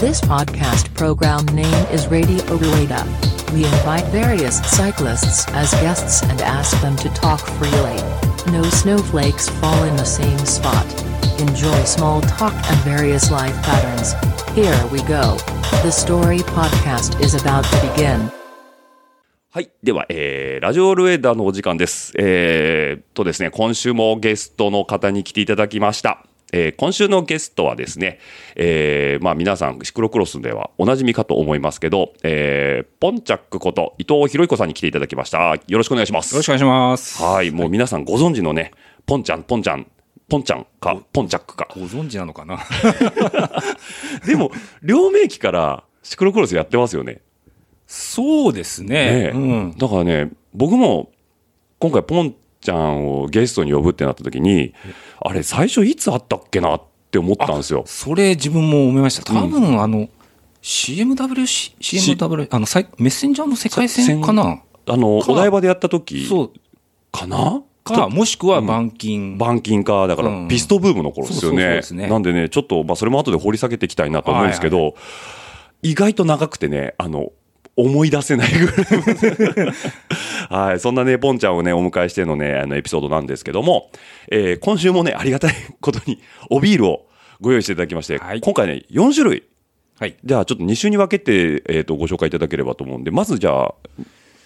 This podcast program name is Radio Rueda. We invite various cyclists as guests and ask them to talk freely. No snowflakes fall in the same spot. Enjoy small talk and various life patterns. Here we go. The story podcast is about to begin. はい。では、えー、ラジオルエダのお時間です。えー、とですね、今週もゲストの方に来ていただきました。 えー、今週のゲストはですね、えー、まあ皆さん、シクロクロスではおなじみかと思いますけど、えー、ポンチャックこと伊藤博彦さんに来ていただきました。よろしくお願いします。よろしくお願いします。はい。もう皆さんご存知のね、ポンちゃん、ポンちゃん、ポンちゃんか、ポンチャックか。ご存知なのかな？でも、両名機からシクロクロスやってますよね。そうですねね。うん。だからね、僕も今回ポンちゃんをゲストに呼ぶってなった時に、あれ最初いつあったっけなって思ったんですよ。それ自分も思いました。多分、あの、CMWC、CMW、あの、メッセンジャーの世界戦かな？あの、かお台場でやった時そう。かな？か、もしくは板金。板金か、だからうん。ピストブームの頃ですよね。なんでね、ちょっと、まあそれも後で掘り下げていきたいなと思うんですけど、意外と長くてね、あの、思い出せないぐらい。はい。そんなね、ポンちゃんをね、お迎えしてのね、あの、エピソードなんですけども、えー今週もね、ありがたいことに、おビールをご用意していただきまして、はい今回ね、4種類。はい。じゃあ、ちょっと2週に分けて、えっ、と、ご紹介いただければと思うんで、まずじゃあ、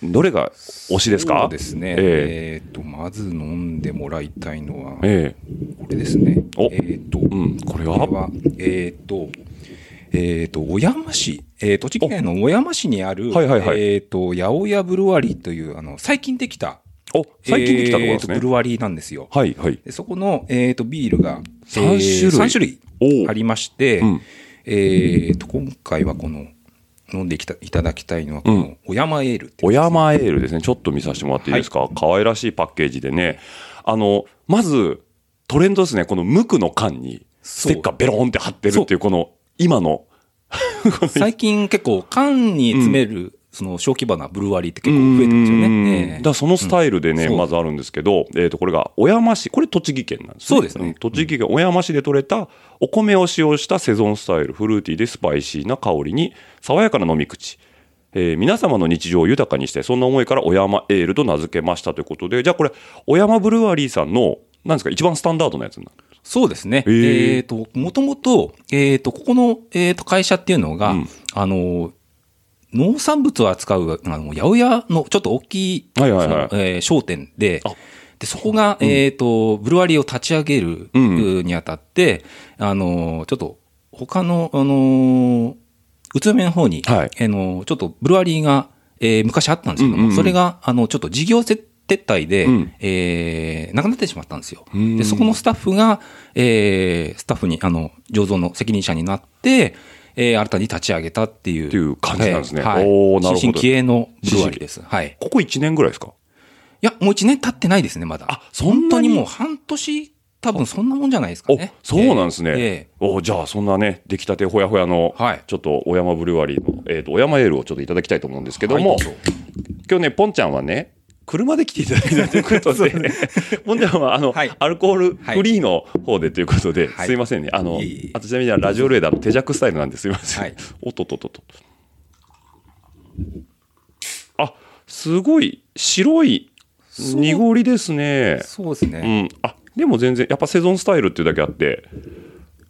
どれが推しですか？そうですね。ええっと、まず飲んでもらいたいのは、えこれですね。おえっと、うんこれは？これは、えっと、えっと、小山市、えー栃木県の小山市にある、はいはいはいえっと、八百屋ブルワリーという、あの、最近できた、お、最近できたところですね。えーとブルワリーなんですよ。はい、はい。でそこの、えっと、ビールが、三種類え種類ありまして、うんえっと、今回はこの、飲んできたいただきたいのは、この、小山エールっていう小山エールですね。ちょっと見させてもらっていいですか、可愛らしいパッケージでね。あの、まず、トレンドですね。この無垢の缶に、ステッカーベローンって貼ってるっていう、この、今の、最近結構缶に詰める、その小規模なブルワリーって結構増えてますようんね。ええ。だそのスタイルでね、う。んまずあるんですけど、えっ、と、これが小山市、これ栃木県なんですね。そうですね。ん。栃木県小山市で採れたお米を使用したセゾンスタイル、フルーティーでスパイシーな香りに、爽やかな飲み口。えー皆様の日常を豊かにして、そんな思いから小山エールと名付けましたということで、じゃあこれ、小山ブルワリーさんの、なんですか、一番スタンダードなやつなそうですね。へええっ、と、もともと、えっ、と、ここの、えー、と会社っていうのが、うん。あの、農産物を扱う、あの、八百屋のちょっと大きい、はいはいはい。えー商店であ、で、そこが、えっ、と、ブルワリーを立ち上げる、うん。にあたって、あの、ちょっと、他の、あの、宇都宮の方に、はい。あの、ちょっとブルワリーが、えー昔あったんですけども、うんうんうん。それが、あの、ちょっと事業撤退で、うんえーなくなってしまったんですよ。んで、そこのスタッフが、えースタッフに、あの、醸造の責任者になって、えー新たに立ち上げたっていう。っていう感じなんですねはい。おーなるほど新進気鋭のブルワです。はい。ここ1年ぐらいですか？いや、もう一年経ってないですね、まだ。あそんなに？もう半年、多分そんなもんじゃないですかおね。そうなんですね。ええおじゃあ、そんなね、出来たてほやほやの、はいちょっと小山ブルワリーの、えっ、と、小山エールをちょっといただきたいと思うんですけども、はい今日ね、ポンちゃんはね、車で来ていただいたということで、んは、あの、はい。アルコールフリーの方でということで、はい。すいませんね。あの、あとちなみにラジオレーダーの手弱スタイルなんです。いません。はい。おっとっとっとっと。あ、すごい白い濁りですね。そうですね。うん、あでも全然やっぱセゾンスタイルっていうだけあって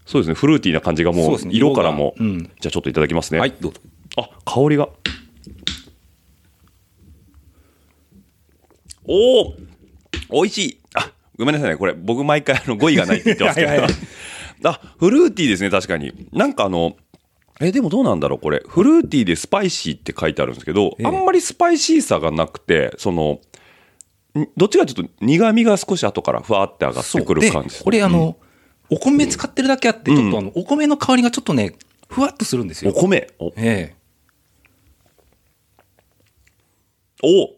そうですね。フルーティーな感じがもう色からも、色が。うん。じゃあちょっといただきますね、はい、どうぞ。あ香りがおお美味しい。あごめんなさいね。これ僕毎回あの語彙がないって言ってますけど。あフルーティーですね。確かに。なんかあのえでもどうなんだろうこれ。フルーティーでスパイシーって書いてあるんですけど、ええ。あんまりスパイシーさがなくてそのんどっちかちょっと苦味が少し後からふわって上がってくるで感じですこれあの、お米使ってるだけあって、ちょっとあの、お米の香りがちょっとね、ふわっとするんですよ。お米。お。え。お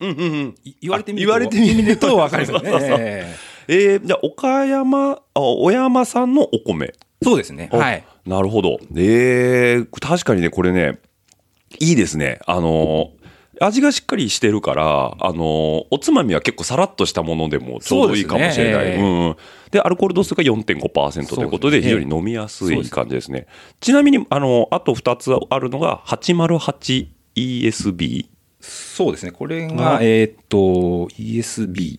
うんうんうん。言われてみる言われてみるとと分かりますね。ええ。ー、じゃあ岡山あ小山さんのお米。えそうですね。あはい。なるほど。えー、確かにねこれねいいですね。あのー味がしっかりしてるから、あの、おつまみは結構さらっとしたものでもちょうどいいかもしれない。そうね。うんうん。で、アルコール度数が4.5%ということで、非常に飲みやすい感じですね。ちなみに、あの、あと2つあるのが、808ESB。そうですね。これあが、えーっと、ESB。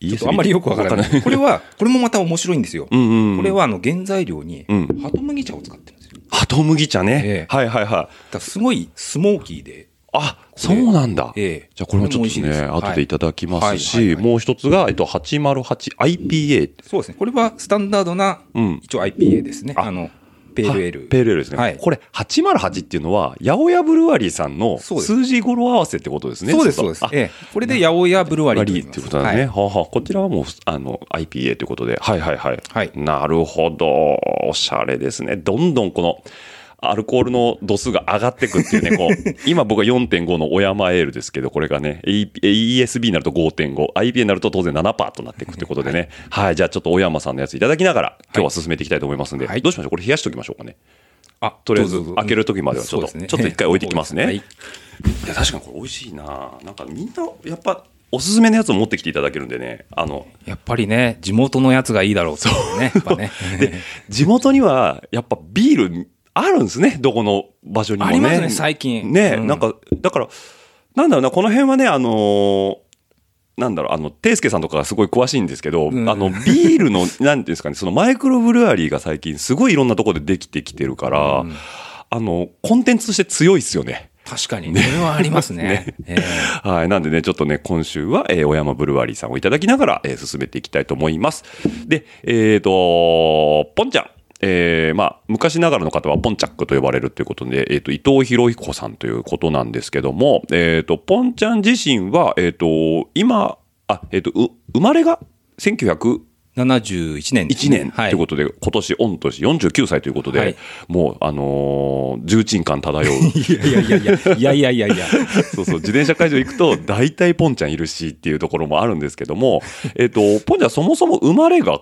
ちょっとあんまりよくわからない。わこれは、これもまた面白いんですよ。うんうんうんこれは、あの、原材料に、うんハトムギ茶を使ってるんですよ。ハトムギ茶ね。ええはいはいはい。すごいスモーキーで、あ、そうなんだ。ええじゃあこれもちょっとね、です後でいただきますし、はいはいもう一つが、えっと、808IPA。そうですね。これはスタンダードな、うん一応 IPA ですね。ああの、ペールエール。ペールエールですね。はいこれ、808っていうのは、八百屋ブルワリーさんのそうです数字語呂合わせってことですね。そうです、そうですええこれで八百屋ブルワあリーと言いっていうことなんですね。はいはあはあこちらはもう、あの、IPA ということで。はいはいはい。はいなるほど。おしゃれですね。どんどんこの、アルコールの度数が上がってくっていうね、こう、今僕は4.5の小山エールですけど、これがね、E- ESB になると5.5、IPA になると当然7%となっていくということでね。はい、じゃあちょっと小山さんのやついただきながら、今日は進めていきたいと思いますんで、はい。どうしましょう？これ冷やしておきましょうかね。あ、とりあえず開ける時まではちょっとね。ちょっと一回置いてきますね。はい。いや、確かにこれ美味しいな。なんかみんな、やっぱ、おすすめのやつを持ってきていただけるんでね、あの、やっぱりね、地元のやつがいいだろうとね。やっぱね。で、地元には、やっぱビールあるんですね、どこの場所にもね。ありますね最近ね、うんなんか、だから、なんだろうな、この辺はね、あのーなんだろう、あの、ていすけさんとかがすごい詳しいんですけど、うんあの、ビールの、なんていうんですかね、そのマイクロブルワリーが最近すごいいろんなところでできてきてるから、うんあの、コンテンツとして強いですよね。確かに、それはありますね。ええはい。なんでね、ちょっとね、今週は、えー、小山ブルワリーさんをいただきながら、えー進めていきたいと思います。で、えっ、と、ポンちゃん。えーまあ、昔ながらの方はポンチャックと呼ばれるということで、えっ、と、伊藤博彦さんということなんですけども、えっ、と、ポンちゃん自身は、えっ、と、今、あ、えっ、と、う生まれが1901 71年ね、年ということで、今年、御年49歳ということで、はいもう、あのー重鎮感漂う。いやいやいやいや、いやいやいやいや。そうそう、自転車会場行くと、大体ポンちゃんいるしっていうところもあるんですけども、えっ、と、ポンちゃんそもそも生まれが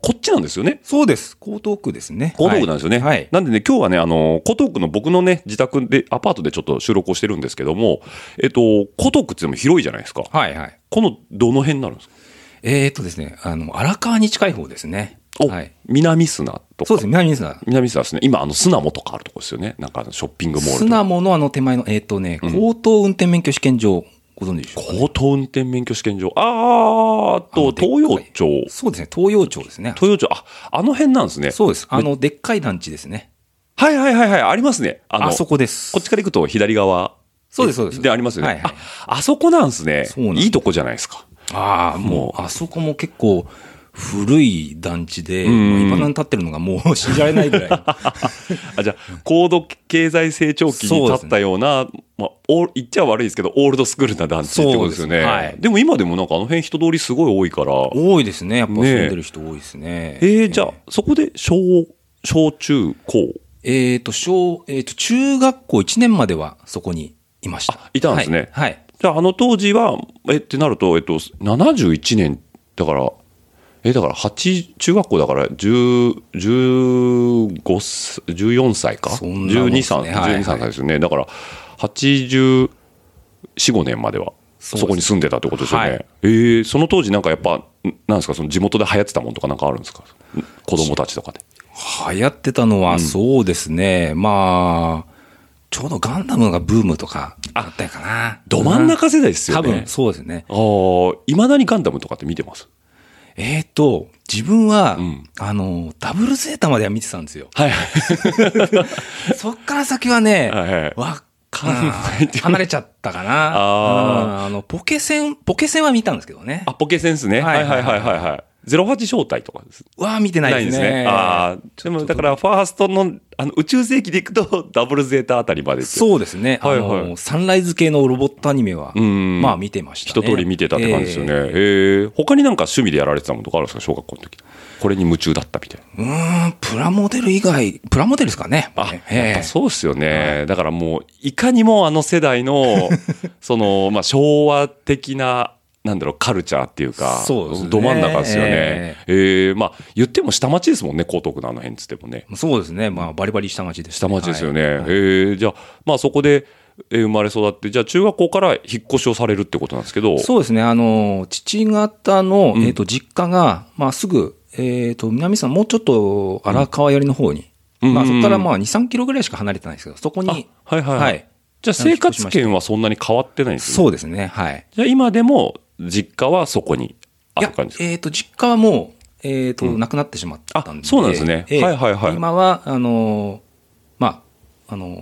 こっちなんですよね。そうです。江東区ですね。江東区なんですよね。はい。なんでね、今日はね、あの、江東区の僕のね、自宅で、アパートでちょっと収録をしてるんですけども、えっ、と、江東区っても広いじゃないですか。はいはい。この、どの辺になるんですか？えー、っとですね、あの、荒川に近い方ですね。お、はい。南砂とか。そうですね、南ですね。南砂ですね。今、あの、巣鴨とかあるとこですよね。なんかショッピングモール。砂ものあの手前の、えーっとね、高等運転免許試験場、ご存知でしょうか、高等運転免許試験場。あーあと、東洋町。そうですね、東洋町ですね。東洋町、あ、あの辺なんですね。そうです。あの、でっかい団地ですね。はいはいはいはい、ありますね。あの、あそこです。こっちから行くと左側。そうですそうですで、ありますよね。はいはいあ、あそこなんですね。そうなんいいとこじゃないですか。ああ、もう、あそこも結構、古い団地で、今なん立ってるのがもう信じられないぐらい。あ、じゃあ、高度経済成長期に立ったような、まあ、お言っちゃ悪いですけど、オールドスクールな団地ってことですよね。ですはいでも今でもなんかあの辺人通りすごい多いから。多いですね。やっぱ住んねでる人多いですね。えー、じゃあ、そこで小、小中高。えっ、と、小、えっ、と、中学校1年まではそこにいました。あいたんですねはい。はいじゃあ、あの当時は、え、ってなると、えっと、71年、だから、え、だから、8、中学校だから、10、15、14歳か？そんなもんですね12、3、はいはい12、3歳ですよね。だから、84、5年までは、そこに住んでたってことですよね。はいえーその当時なんかやっぱ、んなんですか、その地元で流行ってたもんとかなんかあるんですか？子供たちとかで。流行ってたのは、そうですね。まあ、ちょうどガンダムがブームとかあったやかな。ど真ん中世代ですよね。多分、そうですね。ああ、いまだにガンダムとかって見てます？えっ、と、自分は、んあの、ダブルゼータまでは見てたんですよ。はい。そっから先はね、はいはいわかん離れちゃったかな。あーうんあの、ポケセン、ポケセンは見たんですけどね。あ、ポケセンスね。はいいはいいはいはいはい。08招待とかです。は見てないですね。ああ、でもだから、ファーストのあの宇宙世紀でいくと、ダブルゼータあたりまでそうですね。あはいはいの、サンライズ系のロボットアニメは、んまあ見てました一ね。通り見てたって感じですよね。ええー他になんか趣味でやられてたものとかあるんですか？小学校の時。これに夢中だったみたいな。えうーん、プラモデル以外、プラモデルですかね。あ、ええやっぱそうですよね。だからもう、いかにもあの世代の、その、まあ、昭和的な、なんだろう、カルチャーっていうか、そうですねど真ん中ですよね。ええーまあ、言っても下町ですもんね、江東区のあの辺っつってもね。そうですね。まあ、バリバリ下町です、下町ですよね。はいえーじゃあ、まあそこで、え生まれ育って、じゃあ中学校から引っ越しをされるってことなんですけど。そうですね。あの、父方の、うんえっ、と、実家が、まあ、すぐ、えっ、と、南さん、もうちょっと荒川寄りの方に、うんまあ、そこからうんまあ、2、3キロぐらいしか離れてないんですけど、そこあに、はいはい、はい。じゃあ生活圏はそんなに変わってないんですね。そうですね。はい。じゃあ今でも実家はそこにある感じですか？えっ、と、実家はもう、えっ、と、うん亡くなってしまったんで。あそうなんですねええはいはいはい今は、あの、まあ、あの、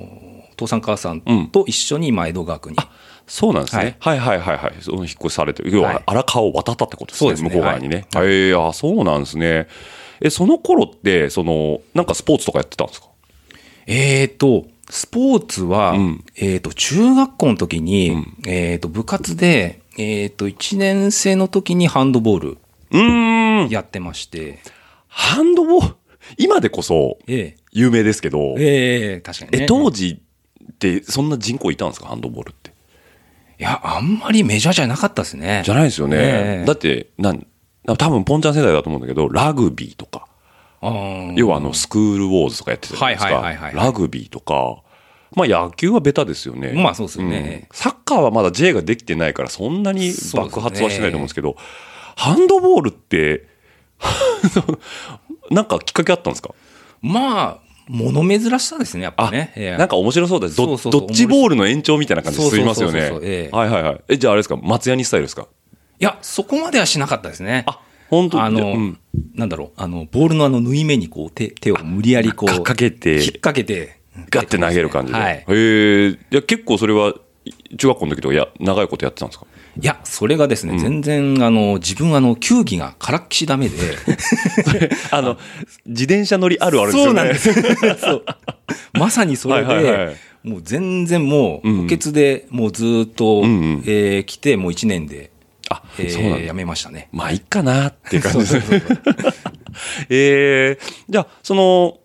父さん母さんと一緒に、まあ、江戸川区に。そうなんですね。はい、はい、はいはいその引っ越しされてる。要ははい荒川を渡ったってことですね。そうですね向こう側にね。ええあ、そうなんですね。え、その頃って、その、なんかスポーツとかやってたんですか？えっ、と、スポーツは、うんえっ、と、中学校の時に、うんえっ、と、部活で、えっ、と、1年生の時にハンドボールうーん。やってまして、ハンドボール、今でこそえ有名ですけど、えええ確かにね。え、当時ってそんな人口いたんですか？ハンドボールって。いや、あんまりメジャーじゃなかったですね。じゃないですよね。ええだって、なん、多分ポンちゃん世代だと思うんだけど、ラグビーとか、要はあの、スクールウォーズとかやってたじゃないですか。ラグビーとか、まあ野球はベタですよね。まあそうですよね。ん。サッカーはまだ J ができてないからそんなに爆発はしないと思うんですけど、ハンドボールって、なんかきっかけあったんですか？まあ、物珍しさですね、やっぱあ、ね。ええなんか面白そうです。ドッジボールの延長みたいな感じすい。ますよね。はいはいはい。え、じゃああれですか？松屋にスタイルですか？いや、そこまではしなかったですね。あ、本当？あの、うん。なんだろう、あの、ボールのあの縫い目にこう手、手を無理やりこう、かかけて。引っ掛けて、ガッて投げる感じで。はい。へえ。いや、結構それは、中学校の時とか、いや、長いことやってたんですか？いや、それがですね、全然、あの、自分、あの、球技がからっきしダメで。あの、自転車乗りあるあるですよね。そうなんです。そう。まさにそれで、はいはいはいもう全然もう、うん補欠でもうずーっと、うんうんえー来て、もう1年で、あ、えーそうなんだ辞。めましたね。まあ、いいかなっていう感じです えー、じゃあ、その、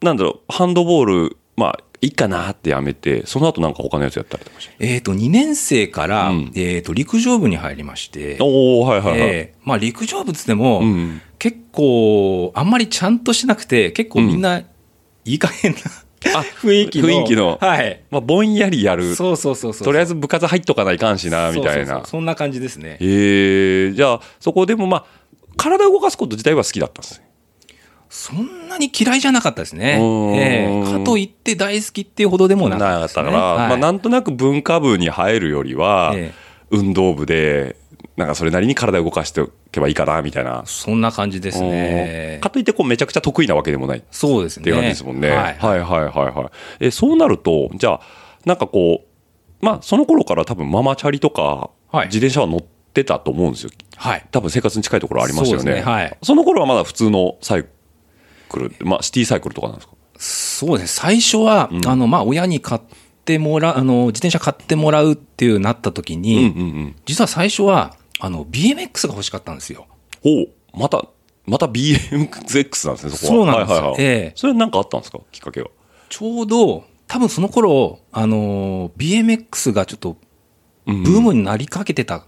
なんだろう、ハンドボール、まあ、いいかなってやめて、その後なんか他のやつやったりとかして。えっと、2年生から、うんえっと、陸上部に入りまして、おおはいはいはい。えーまあ、陸上部っつっても、うん結構、あんまりちゃんとしなくて、結構みんな、いい加減な、あ雰囲気の。雰囲気のはい。まあ、ぼんやりやる。そうそうそうそう。とりあえず部活入っとかないかんしな、みたいなそんな感じですね。えー、じゃあ、そこでもまあ、体を動かすこと自体は好きだったんですね。そんなに嫌いじゃなかったですね。ええかといって大好きっていうほどでもなかったです、ね。なから、はいまあ、なんとなく文化部に入るよりは、ええ運動部で、なんかそれなりに体を動かしておけばいいかな、みたいな。そんな感じですねか。といって、こう、めちゃくちゃ得意なわけでもないっそうですね。ていう感じですもんね。はい。はいはいはいはい。え、そうなると、じゃあ、なんかこう、まあ、その頃から多分ママチャリとか、はい自転車は乗ってたと思うんですよ。はい。多分生活に近いところありましたよね。そねはいその頃はまだ普通のサイクル、まあ、シティサイクルとかなんですか？そうですね。最初は、あの、まあ、親に買ってもらう、あの、自転車買ってもらうっていうなった時うんに、うんうん。実は最初は、あの、BMX が欲しかったんですよ。ほう、また、また BMX なんですね、そこは。そうなんですよはいはいはい。ええそれは何かあったんですかきっかけは？ちょうど、多分その頃、あの、BMX がちょっと、うんブームになりかけてた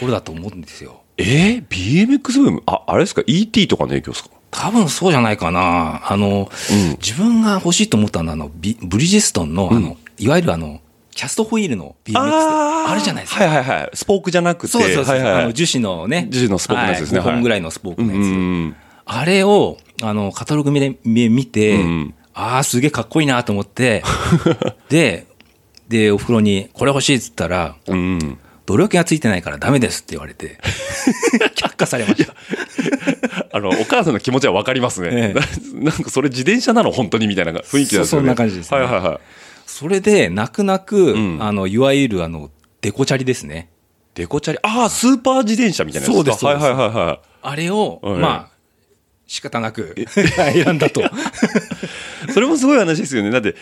頃だと思うんですよ。えー、BMX ブーム？あ、あれですか ?ET とかの影響ですか？多分そうじゃないかな。あの、うん自分が欲しいと思ったのは、あの、ビブリヂストンの、あの、いわゆるあの、キャストホイールの BMX ってあるじゃないですか。はいはいはい。スポークじゃなくて。そうそうそう、はいはいはいあの樹脂のね。樹脂のスポークのやつですねはい、5はい本ぐらいのスポークのやつ。うんうんあれを、あの、カタログで見て、うんああ、すげえかっこいいなと思って、で、で、お風呂に、これ欲しいっつったら、うん。うん。努力がついてないからダメですって言われて、却下されました。あの、お母さんの気持ちはわかりますね。えなんかそれ自転車なの本当にみたいな雰囲気なんですよね。そそんな感じですねはいはいはい。それで、泣く泣く、うんあの、いわゆるあの、デコチャリですね。デコチャリ？ああ、スーパー自転車みたいなやつそうですそうですはいはいはいはい。あれを、はいまあ、仕方なく 選んだと。それもすごい話ですよね。だって、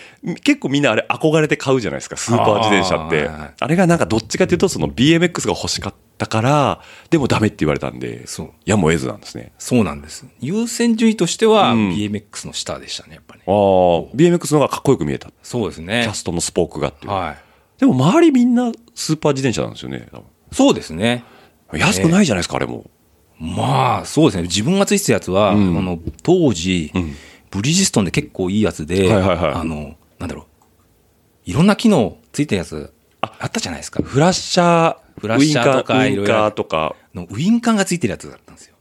結構みんなあれ憧れて買うじゃないですか、スーパー自転車って。あれがなんかどっちかというと、その BMX が欲しかったから、でもダメって言われたんで、やむを得ずなんですね。そうなんです。優先順位としては、うん BMX の下でしたね、やっぱり、ああ、BMX の方がかっこよく見えた。そうですねキャ。ストのスポークがっていう。はい。でも周りみんなスーパー自転車なんですよね。多そうですね。分安くないじゃないですか、あれも。まあ、そうですね。自分がついてたやつは、うんあの、当時、んブリヂストンで結構いいやつで、はいはいはいあの、なんだろう。いろんな機能ついてるやつ、あったじゃないですか。フラッシャー、フラッシャーとかウインカーとか。のウインカーがついてるやつだったんですよ。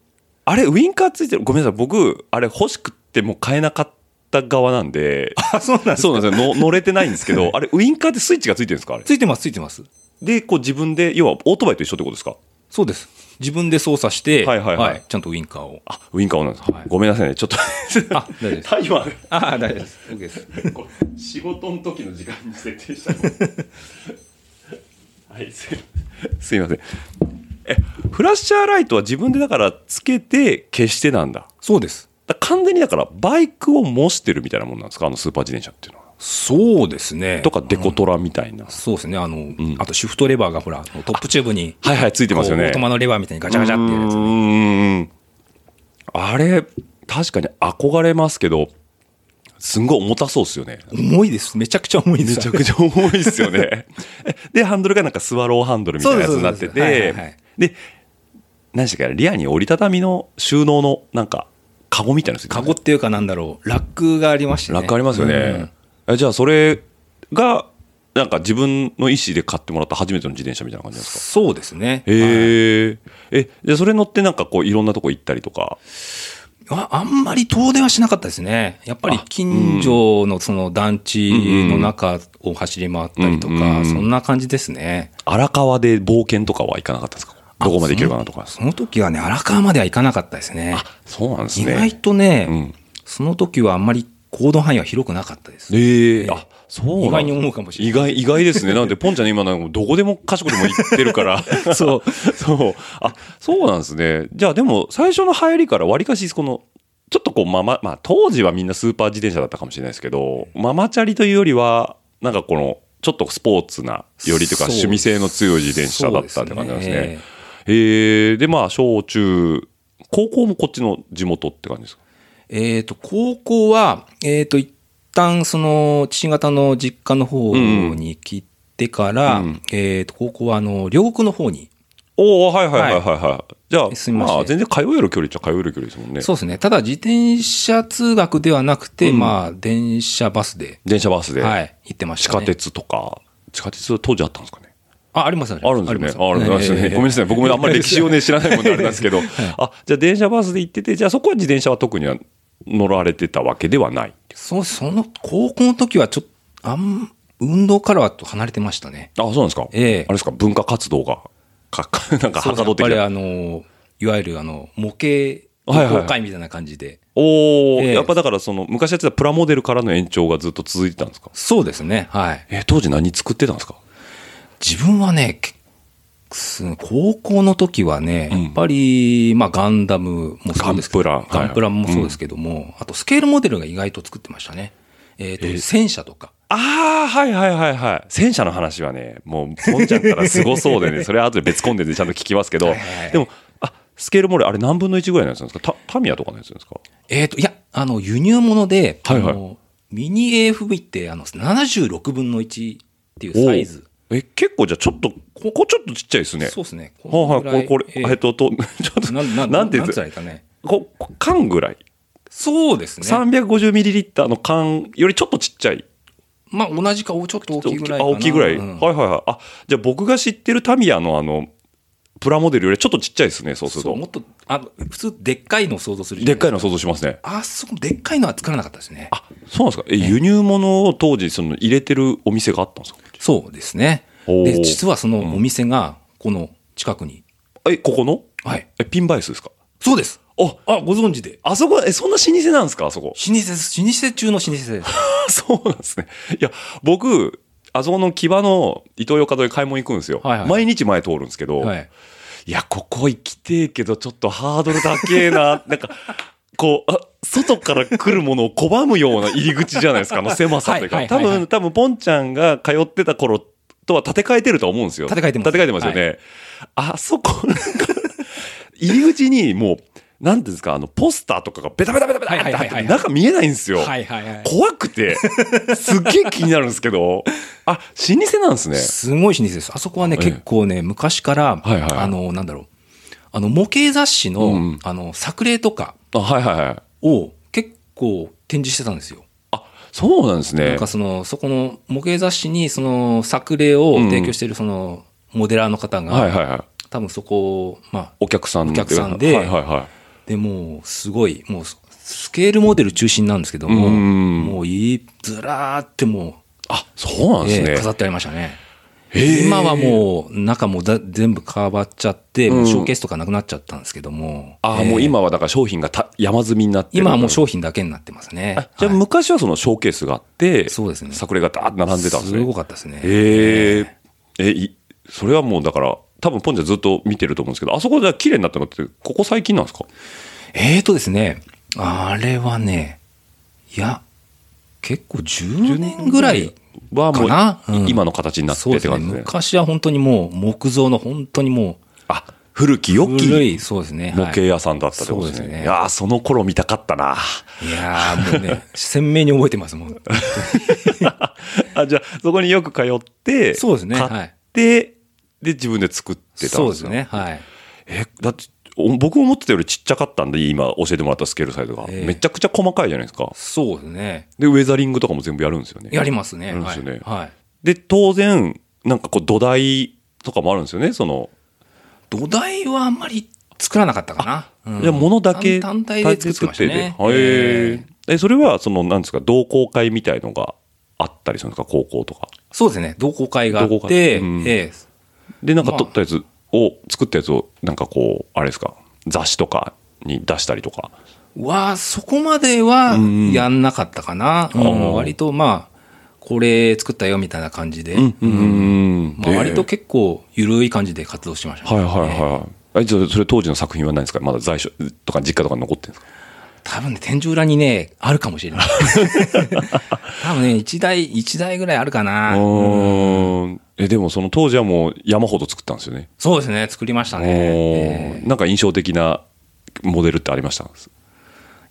あれ、ウインカーついてる。ごめんなさい。僕、あれ欲しくってもう買えなかった側なんで。あ、そうなんそうなんですよ。の乗れてないんですけど、あれ、ウインカーってスイッチがついてるんですか？あれ。ついてます、ついてます。で、こう自分で、要はオートバイと一緒ってことですか？そうです。自分で操作して、はいはいはいちゃんとウインカーを。あ、ウインカーオンなんです。はいごめんなさいね。ちょっと。あ大丈夫です タイマーが。あ、大丈夫です。OK です。仕事の時の時間に設定したはいすすいませんえフラッシャーライトは自分でだからつけて消してなんだそうです。だ完全にだからバイクを模してるみたいなもんなんですか？あのスーパー自転車っていうのはそうですね。とかデコトラみたいな、そうですね。あの、あとシフトレバーがほら、トップチューブに、はいはいついてますよねオートマのレバーみたいにガチャガチャってやつう。ーんあれ確かに憧れますけどすんごい重たそうですよね重いです。めちゃくちゃ重いです。めちゃくちゃ重いですよね。で、ハンドルがなんかスワローハンドルみたいなやつになっててはい、で、何でしたっけ、リアに折りたたみの収納のなんか、カゴみたいなのついてカゴっていうかなんだろう、ラックがありましてね。ラックありますよね。えじゃあ、それが、なんか自分の意思で買ってもらった初めての自転車みたいな感じなんですか？そうですね。はいへえ。え、じゃあそれ乗ってなんかこういろんなとこ行ったりとか？ああんまり遠出はしなかったですね。やっぱり近所のその団地の中を走り回ったりとか、そんな感じですね。荒川で冒険とかは行かなかったですか？どこまで行けるかなとか。その時はね、荒川までは行かなかったですね。そうなんですね。意外とね、うんその時はあんまり行動範囲は広くなかったです。ええあ、そう意外に思うかもしれない意外、意外ですね。なんで、ポンちゃん今なんかどこでも賢くでも行ってるから。そう。そう。あ、そうなんですね。じゃあでも、最初の入りからわりかし、この、ちょっとこう、ママ、まあ、当時はみんなスーパー自転車だったかもしれないですけど、ママチャリというよりは、なんかこの、ちょっとスポーツな、よりというか、趣味性の強い自転車だったって感じなんですね。すねえーで、まあ、小中、高校もこっちの地元って感じですか？えっ、と、高校は、えっ、と、一旦、その、父方の実家の方に来てから、うんえっ、と、高校は、あの、両国の方に、おおはいはいはいはいはい。じゃあ、すみませんまあ、全然通える距離っちゃ通える距離ですもんね。そうですね。ただ、自転車通学ではなくて、まあ、電車バスで、電車バスで、はい、行ってました、ね。地下鉄とか、地下鉄当時あったんですかね？あ、ありますあるんですね。ああるんですね。ええごめんなさい。僕もあんまり歴史をね、知らないもんであれなんですけど。あ、じゃあ電車バスで行ってて、じゃあそこは自転車は特には乗られてたわけではない。そう、その、高校の時はちょっと、あん、運動からは離れてましたね。あ、そうなんですかええあれですか文化活動が、か、か なんかはかどって。やっぱりあの、いわゆるあの、模型、はいはい公開みたいな感じで。おお、ええやっぱだからその、昔やってたプラモデルからの延長がずっと続いてたんですか？そうですね。はい。え、当時何作ってたんですか？自分はね、けす高校の時はね、うん。やっぱり、まあ、ガンダムもそうですけど、ガンプラン。プラもそうですけども、あとスケールモデルが意外と作ってましたね。えっ、と、戦車とか。ああ、はいはいはいはい。戦車の話はね、もう、ポンちゃんからすごそうでね、それは後で別コンテンツでちゃんと聞きますけどでも、あ、スケールモデル、あれ何分の1ぐらいのやつなんですか？タタミヤとかのやつなんですか？えっ、と、いや、あの、輸入物で、はいはい。ミニ AFV って、あの、76分の1っていうサイズ。え、結構じゃあちょっと、ここちょっとちっちゃいですね。そうですね。はいはい、これ、これ、ええっと、と、ちょっと、なななんていうんですか？ね。ここ缶ぐらい？そうですね。350ml の缶よりちょっとちっちゃい。まあ、同じか、ちょっと大きいぐらいかあ、な。大きいぐらい。うんはいはいはい。あ、じゃあ僕が知ってるタミヤのあの、プラモデルよりちょっとちっちゃいですね、そうするそう、とも。っと、あ普通、でっかいのを想像するでっかいの想像しますね。か。あそこ、でっかいのは作らなかったですね。あ、そうなんですか？え、輸入物を当時、その入れてるお店があったんですか？そうですね。で、実はそのお店が、この近くに。え、ここの？はい。え、ピンバイスですか？そうです。あ、あ、ご存知で。あそこ、え、そんな老舗なんですか？あそこ。老舗です。老舗中の老舗です。そうなんですね。いや、僕、あそこの木場の伊東洋華堂で買い物行くんですよ。はいはい毎日前通るんですけど、はい。いや、ここ行きてえけど、ちょっとハードル高えな。なんか、こう、あ外から来るものを拒むような入り口じゃないですか、あの 狭さというか。多はいはいはいはい分、多分、ポンちゃんが通ってた頃とは建て替えてると思うんですよ。建て替えてます建て替えてますよね。あそこ、なんか、入り口にもう、なんていうんですか、あの、ポスターとかがベタベタベタベタって貼って中見えないんですよ。はいはいはい。怖くて、すっげえ気になるんですけど、あ、老舗なんですね。すごい老舗です。あそこはね、ええ結構ね、昔から、はいはいあの、なんだろう。あの、模型雑誌の、うんあの、作例とかあ、はいはいはい。を結構展示してたんですよ。あ、そうなんですね。なんかその、そこの模型雑誌にその作例を提供しているそのモデラーの方が、はいはいはい。多分そこを、まあ、お客さんお客さんではいはいはい。でもうすごい、もうスケールモデル中心なんですけども、うんもういい、ずらーってもあ、そうなんう、ですね。ええ飾ってありましたね。今はもう中もだ全部かばっちゃって、もうショーケースとかなくなっちゃったんですけども。あ、ええもう今はだから商品がた山積みになってる今はもう商品だけになってますね。あじゃあはい昔はそのショーケースがあって、そうですね作例がダーッと並んでたんですね。すごかったですね。へえ。え、いそれはもうだから、多分ポンちゃんずっと見てると思うんですけど、あそこで綺麗になったのって、ここ最近なんですか？えーとですね、あれはね、いや、結構10年ぐらいはもう、今の形になって。って感じね。昔は本当にもう木造の本当にもあ、古き良うき古い、そうですね。模はい型屋さんだったってことですね。そうですねいやーその頃見たかったな。いやーもうね、鮮明に覚えてますもん。あ、じゃあ、そこによく通って、そうですね買って、で、自分で作ってたんですよそうですね。はい。え、だって、お僕思ってたよりちっちゃかったんで、今教えてもらったスケールサイズが。ええめちゃくちゃ細かいじゃないですか。そうですね。で、ウェザリングとかも全部やるんですよね。やりますね。やるんですよねはい。はいで、当然、なんかこう土台とかもあるんですよね、その。土台はあんまり作らなかったかな。うんじゃあ物だけ単単体で作ってましたね。単体でえへえ。え、それは、その、なんですか、同好会みたいのがあったりするんですか、高校とか。そうですね。同好会があ同好って、会うんええで、なんかまあ撮ったやつを、作ったやつを、なんかこう、あれですか、雑誌とかに出したりとか。は、そこまではやんなかったかな。うん割とまあ、これ作ったよみたいな感じで。まあ、割と結構緩い感じで活動してましたね、はいはいはい。え、じゃあ、それ当時の作品は何ですか？まだ在所とか実家とかに残ってるんですか？多分ね、天井裏にね、あるかもしれない。多分ね、一台、一台ぐらいあるかな。うーん。え、でもその当時はもう山ほど作ったんですよね。そうですね、作りましたね。おえーなんか印象的なモデルってありました？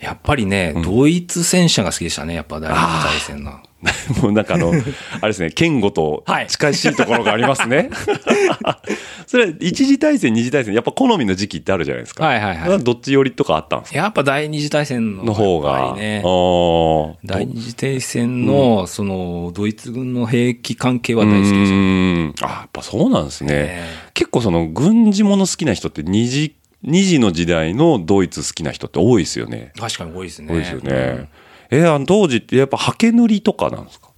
えやっぱりね、ドイツ戦車が好きでしたね、やっぱ第二次大戦の。もうなんかあの、あれですね、剣吾とはい近しいところがありますね。それは一次大戦、二次大戦、やっぱ好みの時期ってあるじゃないですか。はいはいはいどっち寄りとかあったんですか？やっぱ第二次大戦のの方が。ね第二次大戦の、その、ドイツ軍の兵器関係は大好きでした。うーんあ、やっぱそうなんですね。え結構その軍事もの好きな人って二次、二次の時代のドイツ好きな人って多いですよね。確かに多いですね。多いですよね。えあの当時ってやっぱハケ塗りとかなんですか？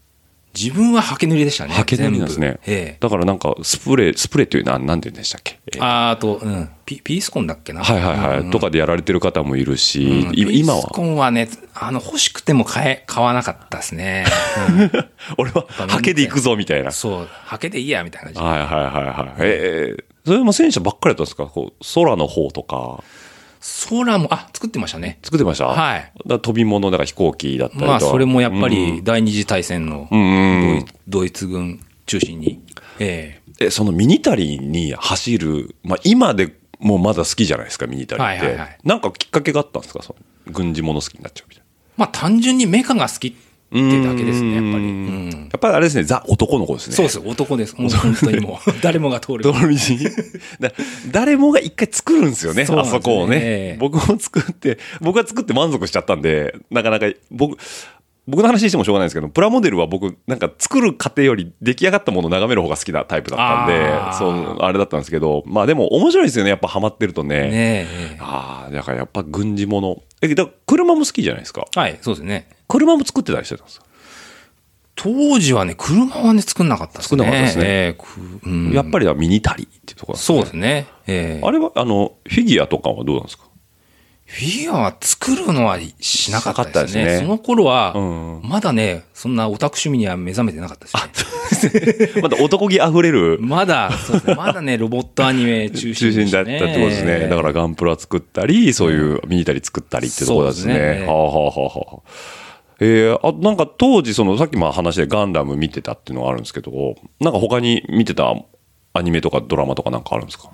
自分はハケ塗りでしたね。ハケ塗りなんですね。ええだからなんかスプレー、スプレーっていうのは何て言うんでしたっけ、えーああと、うん、ピピースコンだっけな？はいはいはい、うんとかでやられてる方もいるし、うんい今ピースコは。ンはね、あの、欲しくても買え、買わなかったですね。うん 俺はハケで行くぞみたいな。そう、ハケでいいや、みたいな感じで。はいはいはいはい。えーそれも戦車ばっかりだったんですか？こう空の方とか。空も、あ、作ってましたね。作ってました？はいだ飛び物だから飛行機だったりとか。まあ、それもやっぱうんり第二次大戦のドイツ軍中心に。ええ、そのミニタリーに走る、まあ今でもうまだ好きじゃないですか、ミニタリーって。はいはいはいなんかきっかけがあったんですか？その軍事物好きになっちゃうみたいな。まあ、単純にメカが好きっていうだけですね、やっぱり。やっぱりあれですね、ザ男の子ですね。そうです、男です。もう本当にもう、誰もが通る。道路道にだ誰もが一回作るんですよね、あそねそこをね、ええ僕も作って、僕が作って満足しちゃったんで、なかなか、僕、僕の話してもしょうがないんですけど、プラモデルは僕、なんか作る過程より出来上がったものを眺める方が好きなタイプだったんでそう、あれだったんですけど、まあでも面白いですよね、やっぱハマってるとね。ねえ。ああ、だからやっぱ軍事物。え、だ車も好きじゃないですか。はい、そうですね。車も作ってたりしてたんですか、当時はね、車はね、作んなかったですね。作んなかったですねええくうんやっぱりはミニタリーっていうところなんそうですね。ええあれは、あの、フィギュアとかはどうなんですか？フィギュアは作るのはしなかったですね。すねその頃は、うんまだね、そんなオタク趣味には目覚めてなかったですね。まだ男気あふれるまだ、そうですね。まだね、ロボットアニメ中心中心だったってことですね。だからガンプラ作ったり、そういうミニタリー作ったりっていうところですそうですね。ねはあはあはあはあ。えー、あなんか当時そのさっきまあ話でガンダム見てたっていうのがあるんですけどなんか他に見てたアニメとかドラマとかなんかあるんですか？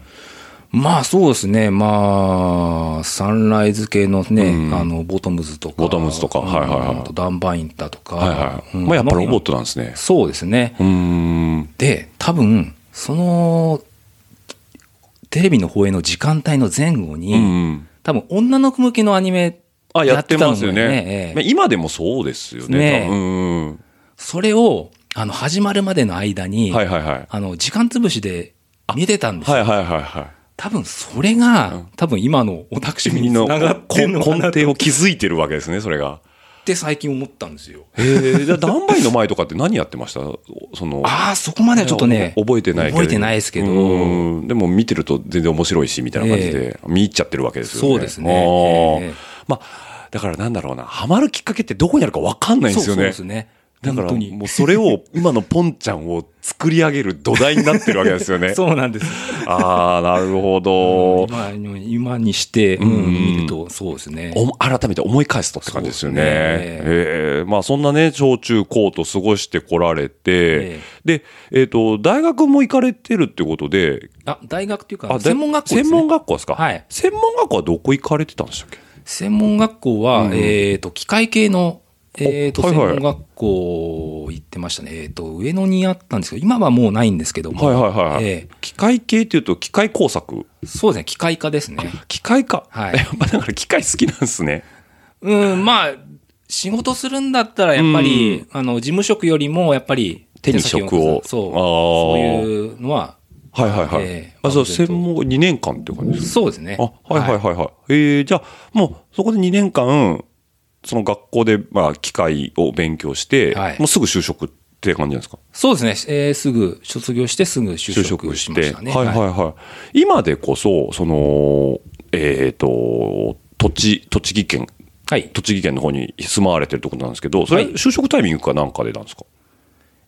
まあそうですね。まあ、サンライズ系のね、あの、ボトムズとか。ボトムズとか。はいはいはい。ダンバインタとか。はいはい、うん。まあやっぱロボットなんですね。そうですね。で、多分、その、テレビの放映の時間帯の前後に、うん。多分女の子向けのアニメあ、やってますよね。ねええまあ今でもそうですよね。ねうんうん。それを、あの、始まるまでの間に、はいはいはい。あの、時間潰しで見てたんですよ。はいはいはいはい。多分それが、多分今のオタク趣味に君のつながってるのか根底を築いてるわけですね、それが。て最近思ったんですよ。へえ、じゃあ、ダンバイの前とかって何やってました？その。ああ、そこまではちょっとね、覚えてないけど。覚えてないですけど、うんでも見てると全然面白いし、みたいな感じで、見入っちゃってるわけですよね。そうですねええまあ、だからなんだろうな、ハマるきっかけってどこにあるか分かんないんですよね。そうですね。だからもうそれを今のポンちゃんを作り上げる土台になってるわけですよね。そうなんです。ああ、なるほど。今に今にして、うんうん見ると、そうですね。お改めて思い返すとって感じですよね。ねええまあそんなね、小中高と過ごしてこられて、えで、えっ、と、大学も行かれてるってことで、あ、大学っていうか、だ専門学校です、ね。専門学校ですか？はい専門学校はどこ行かれてたんでしたっけ？専門学校は、うんえっ、と、機械系の、えっ、と、はいはい専門学校行ってましたね。えっ、と、上野にあったんですけど、今はもうないんですけども。はいはいはいはい。え機械系っていうと機械工作？えそうですね、機械科ですね。機械か。はいやっぱだから機械好きなんですね。うん、まあ、仕事するんだったら、やっぱり、あの、事務職よりも、やっぱり、手に職をそう。そういうのは、はいはいはい。ええあ、そう、専門2年間っていう感じですか？そうですね。あ、はいはいはいはい。えー、じゃあ、もうそこで2年間、その学校で、まあ、機械を勉強して、はいもうすぐ就職って感じなんですか？そうですね。えーすぐ、卒業してすぐ就就職職しましたね。はいはいはい。今でこそ、その、えっ、と、土地、栃木県、はい。栃木県の方に住まわれてるってことなんですけど、それ、はい就職タイミングかなんかでなんですか？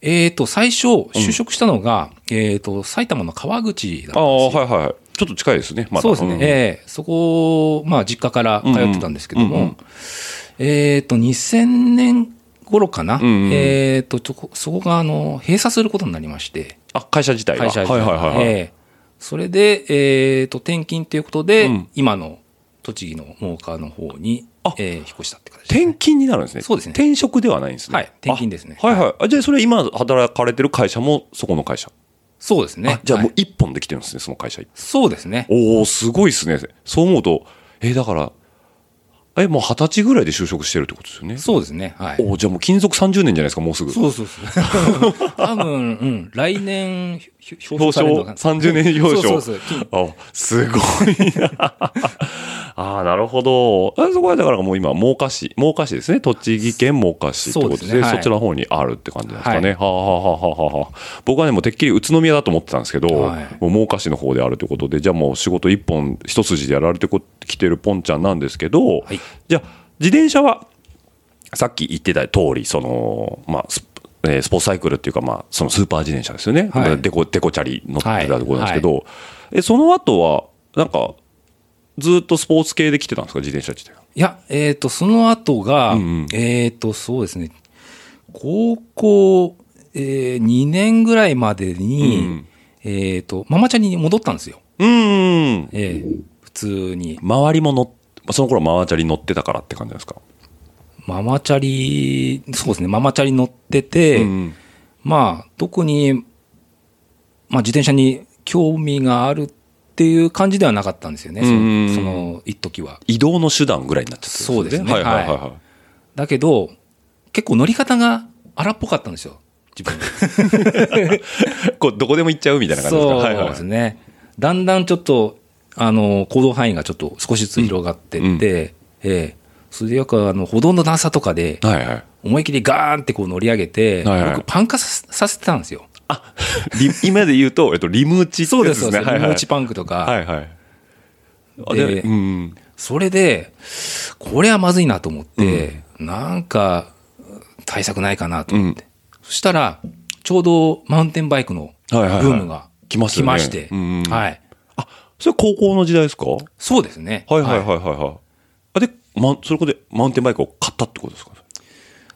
えっ、と、最初、就職したのが、えっ、と、埼玉の川口だったああ、んですよ。はいはい。ちょっと近いですね、まだ。そうですね。んええそこ、まあ、実家から通ってたんですけども、うんうんうんえっ、と、2000年頃かな？んうんえっ、とそこが、あの、閉鎖することになりまして、あ、会社自体が。会社自体はいはいはいはい。ええそれで、えっ、と、転勤ということで、うん今の栃木の農家の方に、あええ引っ越したって形ね。転勤になるんですね。そうですね転職ではないんですね。はい転勤ですねあはいはい。あじゃあ、それ今働かれてる会社もそこの会社。そうですねあ。じゃあもはいう一本できてるんですね、その会社。そうですね。おおすごいですね。そう思うと、えーだから、え、もう二十歳ぐらいで就職してるってことですよね。そうですね。はい。おーじゃあもう勤続30年じゃないですか、もうすぐ。そうそうそう。多分、うん、来年、ひ表彰、30年表彰。そうそうそう金あ、すごいな。ああ、なるほど。あそこはだからもう今、真岡市、真岡市ですね。栃木県真岡市ってことで、そねはいっちの方にあるって感じなんですかね。はいはあ、はあはあはあはあ、僕はね、もうてっきり宇都宮だと思ってたんですけど、はいもう真岡市の方であるということで、じゃあもう仕事一本、一筋でやられてこきてるポンちゃんなんですけど、はいじゃあ、自転車は、さっき言ってた通り、その、まあ、スえースポーツサイクルっていうか、まあ、そのスーパー自転車ですよね。はいデコ、デコチャリ乗ってたところなんですけど、え、その後は、なんか、ずっとスポーツ系で来てたんですか、自転車自体は。いや、えっ、と、その後が、うんうんえっ、と、そうですね、高校、えー、2年ぐらいまでに、うんえっ、と、ママチャリに戻ったんですよ。うーん。えー普通に。周りも乗っ、その頃ママチャリ乗ってたからって感じですか？ママチャリ、そうですね、ママチャリ乗ってて、うんまあ、特に、まあ、自転車に興味があるっていう感じではなかったんですよね、そうんの、その一時は。移動の手段ぐらいになっちゃってるそうですねはいはいはいはい。はだけど、結構乗り方が荒っぽかったんですよ、自分。こう、どこでも行っちゃうみたいな感じですか？そうはいはいですね。だんだんちょっと、あの、行動範囲がちょっと少しずつ広がってって、ええそれでよくあの、歩道の段差とかで、はいはい。思い切りガーンってこう乗り上げて、はいはい僕パン化ささせてたんですよ。あ、リ今で言うと、えっと、リム打ちってそうです、やつね。そうです。はいはいリム打ちパンクとか、はいはい。あでで、うん。それで、これはまずいなと思って、なんか、対策ないかなと思って。そしたら、ちょうどマウンテンバイクのブはいはいはいームが来まして、うんうんはい。あ、それ高校の時代ですか？はいそうですね。はいはいはいはい。あ、で、ま、それこでマウンテンバイクを買ったってことですか？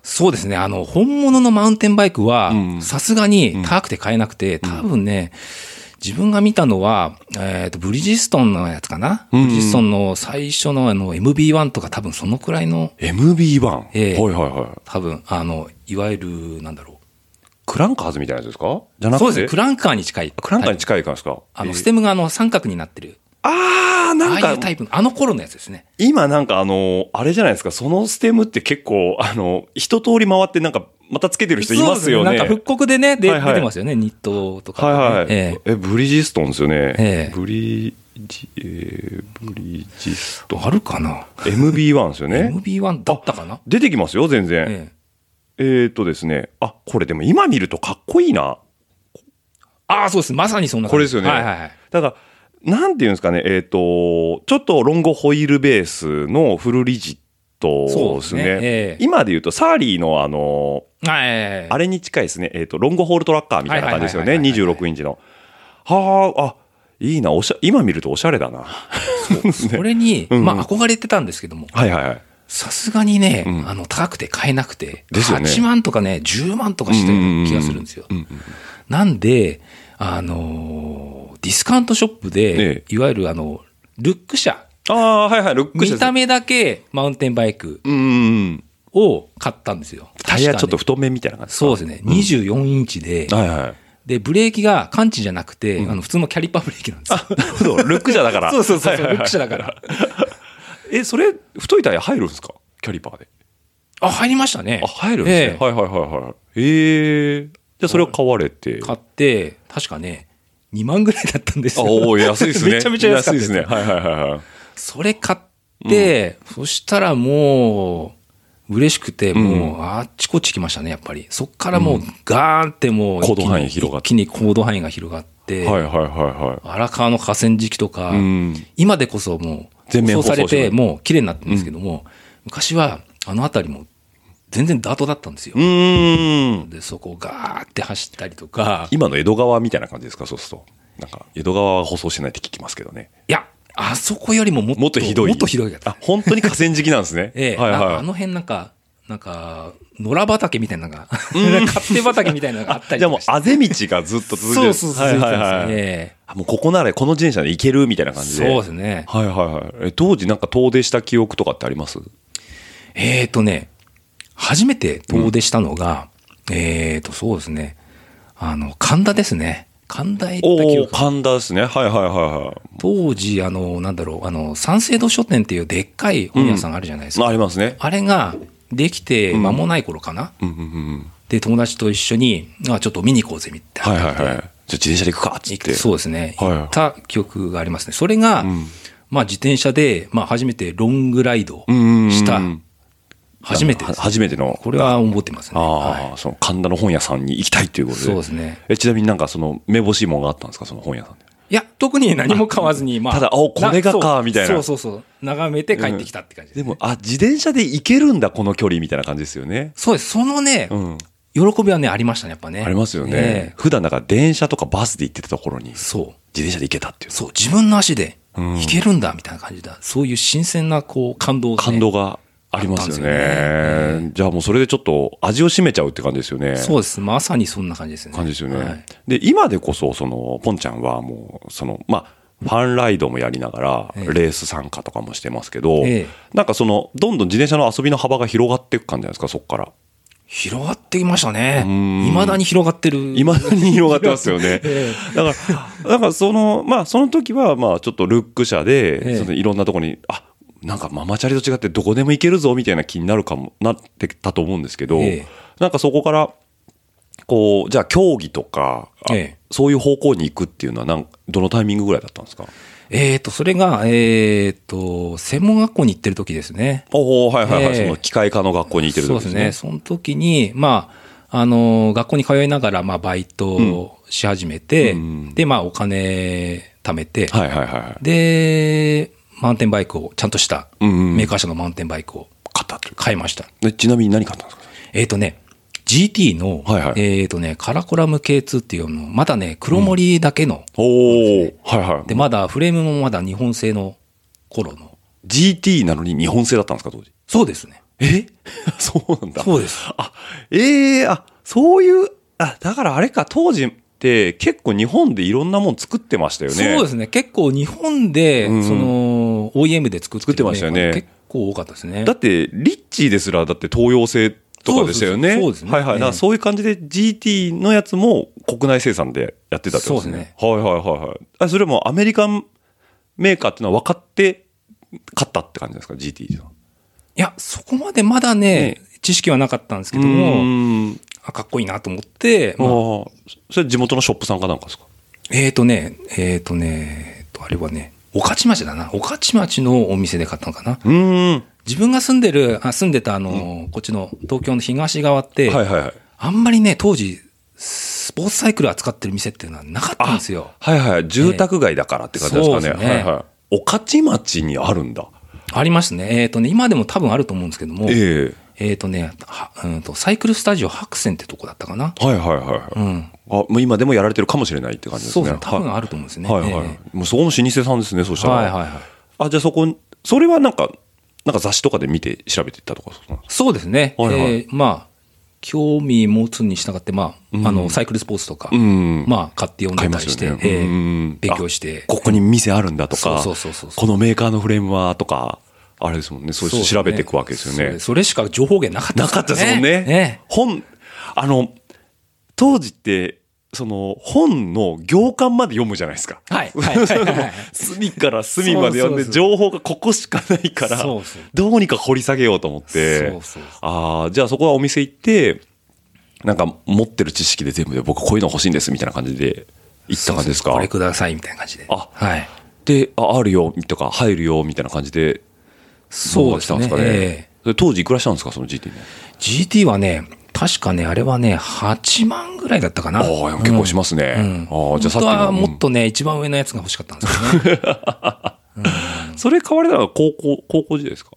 そうですね。あの、本物のマウンテンバイクはうん、さすがに高くて買えなくて、多分ね、自分が見たのは、えっ、と、ブリヂストンのやつかな、うんブリヂストンの最初のあの、MB1 とか多分そのくらいの、MB1。ええはいはいはい。多分、あの、いわゆる、なんだろクランカーズみたいなやつですか？じゃう。なくてそうですね。クランカーに近い。クランカーにい。近い感じですか？あの、えーステムがあの、三角になってる。あー、なんかああいう、タイプの、あの頃のやつですね。今なんかあの、あれじゃないですか、そのステムって結構、あの、一通り回ってなんか、またつけてる人いますよね。そうですなんか復刻でね、ではいはい出てますよね、ニットとか、はいはい。ええブリヂストンですよね。ええブリジ、えーブリヂストン。あるかな、MB1 ですよね。?MB1 だったかな？出てきますよ、全然。えええーっとですね。あ、これでも今見るとかっこいいな。ああ、そうです。まさにそんな感じこれですよね。はいはいはい。だから、なんていうんですかね、えーっと、ちょっとロングホイールベースのフルリジットそうですすでね。ねええ今で言うと、サーリーのあの、はい。あれに近いですね。えーっと、ロングホールトラッカーみたいな感じですよね。はいはいはいはいはい26インチの。はあ、あ、いいな、おしゃ、今見るとおしゃれだな。そうですこれに、うんうんまあ憧れてたんですけども、はいはいはい。さすがにね、うん。あの、高くて買えなくて、ですよね。8万とかね、10万とかしたような気がするんですよ。うんうんなんで、あのーディスカウントショップで、え。いわゆるあの、ルック車、ああ、はいはい、ルック見た目だけマウンテンバイクうんうんうん。を買ったんですよ。タイヤちょっと太めみたいな感じそうですね、24インチで、はいはい。で、ブレーキが感知じゃなくて、あの普通のキャリパーブレーキなんですよ。なるほど、ルック車だから。そうそうそうルック車だから。え、それ、太いタイヤ入るんですか？キャリパーで。あ、入りましたね。あ、入るんですね。ええはいはいはいはい。ええじゃあそれを買われて。買って、確かね、2万ぐらいだったんですよ。あおー安いですね。めちゃめちゃ安かったですね。はいはいはいはい。それ買って、そしたらもう、嬉しくて、もう、あっちこっち来ましたね、やっぱり。そっからもう、ガーンってもう、行動範囲広がって一気に行動範囲が広がって、はいはいはいは荒川の河川敷とか、い。うん。今でこそもう、全面舗装されて、もう綺麗になってるんですけども、昔は、あの辺りも、全然ダートだったんですよ。で、そこをガーって走ったりとか、今の江戸川みたいな感じですか？そうすると。なんか、江戸川は舗装してないって聞きますけどね。いや、あそこよりももっと、もっとひどい。もっとひどい。あ、本当に河川敷なんですね。ええ、はいはい。ああの辺なんか、なんか、野良畑みたいなのが、勝手畑みたいなのがあったりじゃあも。あぜ道がずっと続いてる。そうそうそう。はいはいもうここならこの自転車で行けるみたいな感えじで。そうですね。はいはいはい。え当時なんか遠出した記憶とかってあります？えっ、とね、初めて遠出したのが、えっ、と、そうですね。あの、神田ですね。神田へ行った記おお憶。神田ですね。はいはいはいはい。当時、あの、なんだろう、あの、三省堂書店っていうでっかい本屋さんあるじゃないですか。ありますね。あれができて間もない頃かな？うんうんうん。で、友達と一緒に、あちょっと見に行こうぜ、みたいな。はいはいはい。じゃあ自転車で行くかっつって。そうですね。はい行った記憶がありますね。それが、んまあ自転車で、まあ初めてロングライドうんうんうんした、初めて。初めての。これは思ってますね。ああ、はその神田の本屋さんに行きたいっていうこい。とで。そうですね。え、ちなみになんかその、めぼしいものがあったんですか？その本屋さんで。いや、特に何も買わずに、まあ。ただおこれがかみたいなそうそうそう。眺めて帰ってきたって感じです、ねでも、あ、自転車で行けるんだ、この距離みたいな感じですよね。そうです。そのね、うん。喜びはね、ありましたね、やっぱね。ありますよね。ええ普段だから電車とかバスで行ってたところに、自そう。転車で行けたっていう。そう。自分の足でうん行けるんだ、みたいな感じだ。そういう新鮮な、こう、感動が、ね。感動がありますよね。じゃあもうそれでちょっと味を占めちゃうって感じですよね。そうです。まさにそんな感じですね。感じですよね。はいで、今でこそ、その、ポンちゃんはもう、その、まあ、ファンライドもやりながら、ええレース参加とかもしてますけど、ええなんかその、どんどん自転車の遊びの幅が広がっていく感じじゃないですか、そこから。広がってきましたね。んいまだに広がってる。いまだに広がってますよね。えだから、だからその、まあ、その時は、まあ、ちょっとルック車で、ええそのいろんなところに、あ、なんかママチャリと違ってどこでも行けるぞ、みたいな気になるかも、なってたと思うんですけど、ええなんかそこから、こう、じゃあ競技とか、あええそういう方向に行くっていうのはなん、どのタイミングぐらいだったんですか？えっ、と、それが、えっ、と、専門学校に行ってる時ですね。おおはいはいはい、ええその機械科の学校に行ってる時ですね。そうですね。その時に、まあ、あの、学校に通いながら、まあ、バイトをし始めて、うんで、まあ、お金貯めて、はいはいはい。で、マウンテンバイクを、ちゃんとした、うんうんメーカー社のマウンテンバイクを買った買いました。でちなみに何買ったんですか？えっ、とね、GT の、はいはいえっ、とね、カラコラム K2 っていうの、まだね、黒森だけの、おおはいはい。で、まだフレームもまだ日本製の頃の。GT なのに日本製だったんですか、当時？そうですね。え？そうなんだ。そうです。あ、ええあ、そういう、あ、だからあれか、当時って結構日本でいろんなもん作ってましたよね。そうですね。結構日本で、うんその、OEM で作ってる作ってましたよね結構多かったですね。だって、リッチーですら、だって東洋製とかでしたよね。そうですねはいはい。だからええそういう感じで GT のやつも国内生産でやってたってことですね。はいはいはいはい。あ、それもアメリカンメーカーっていうのは分かって買ったって感じですか？GT いや、そこまでまだね、知識はなかったんですけどうも、あかっこいいなと思って、あまあーそれ地元のショップさんかなんかですか？えーとね、えーとね、えーと、あれはね、御徒町だな。御徒町のお店で買ったのかな。うーん。自分が住んでる、あ住んでたあの、こっちの東京の東側って、はいはいはい。あんまりね、当時、スポーツサイクル扱ってる店っていうのはなかったんですよ。はいはい。住宅街だからって感じですかね。そうですねはいはい。御徒町にあるんだ。ありますね。えっ、とね、今でも多分あると思うんですけども、ええっ、とね、はうんと、サイクルスタジオ白線ってとこだったかな。えはいはいはいはい。うん。あ、もう今でもやられてるかもしれないって感じですね。そうですね。多分はあると思うんですね。いはいはい。えもうそこの老舗さんですね、そしえたら。はいはいはい。あ、じゃあそこ、それはなんか、なんか雑誌とかで見て調べていったとかそうですそうですね。はいはいえーまあ、興味持つに従って、まあ、うんあの、サイクルスポーツとか、うんまあ、買って読ん買いまでたりして、ね。ええうん勉強して。あここに店あるんだとか、そうそうそうそうこのメーカーのフレームはとか、あれですもんね、そうそう調べていくわけですよね。そうそれしか情報源なかったなかったですもんね。ね。本、あの、当時って、その本の行間まで読むじゃないですか。はい。はい。はい。はい。隅から隅まで読んで、情報がここしかないからそうそう、どうにか掘り下げようと思って。そうそうそう、ああ、じゃあそこはお店行って、なんか持ってる知識で全部で僕こういうの欲しいんですみたいな感じで行った感じですか？これくださいみたいな感じで。あはい。で、あ、あるよとか入るよみたいな感じで、そうですね。えそれ当時いくらしたんですか、その GT ね。え GT はね、確かね、あれはね、8万ぐらいだったかな。ああ、結構しますね。うんああ、じゃあさっきはもっとね、一番上のやつが欲しかったんですけどね。うんそれ買われたのは高校、高校時代ですか？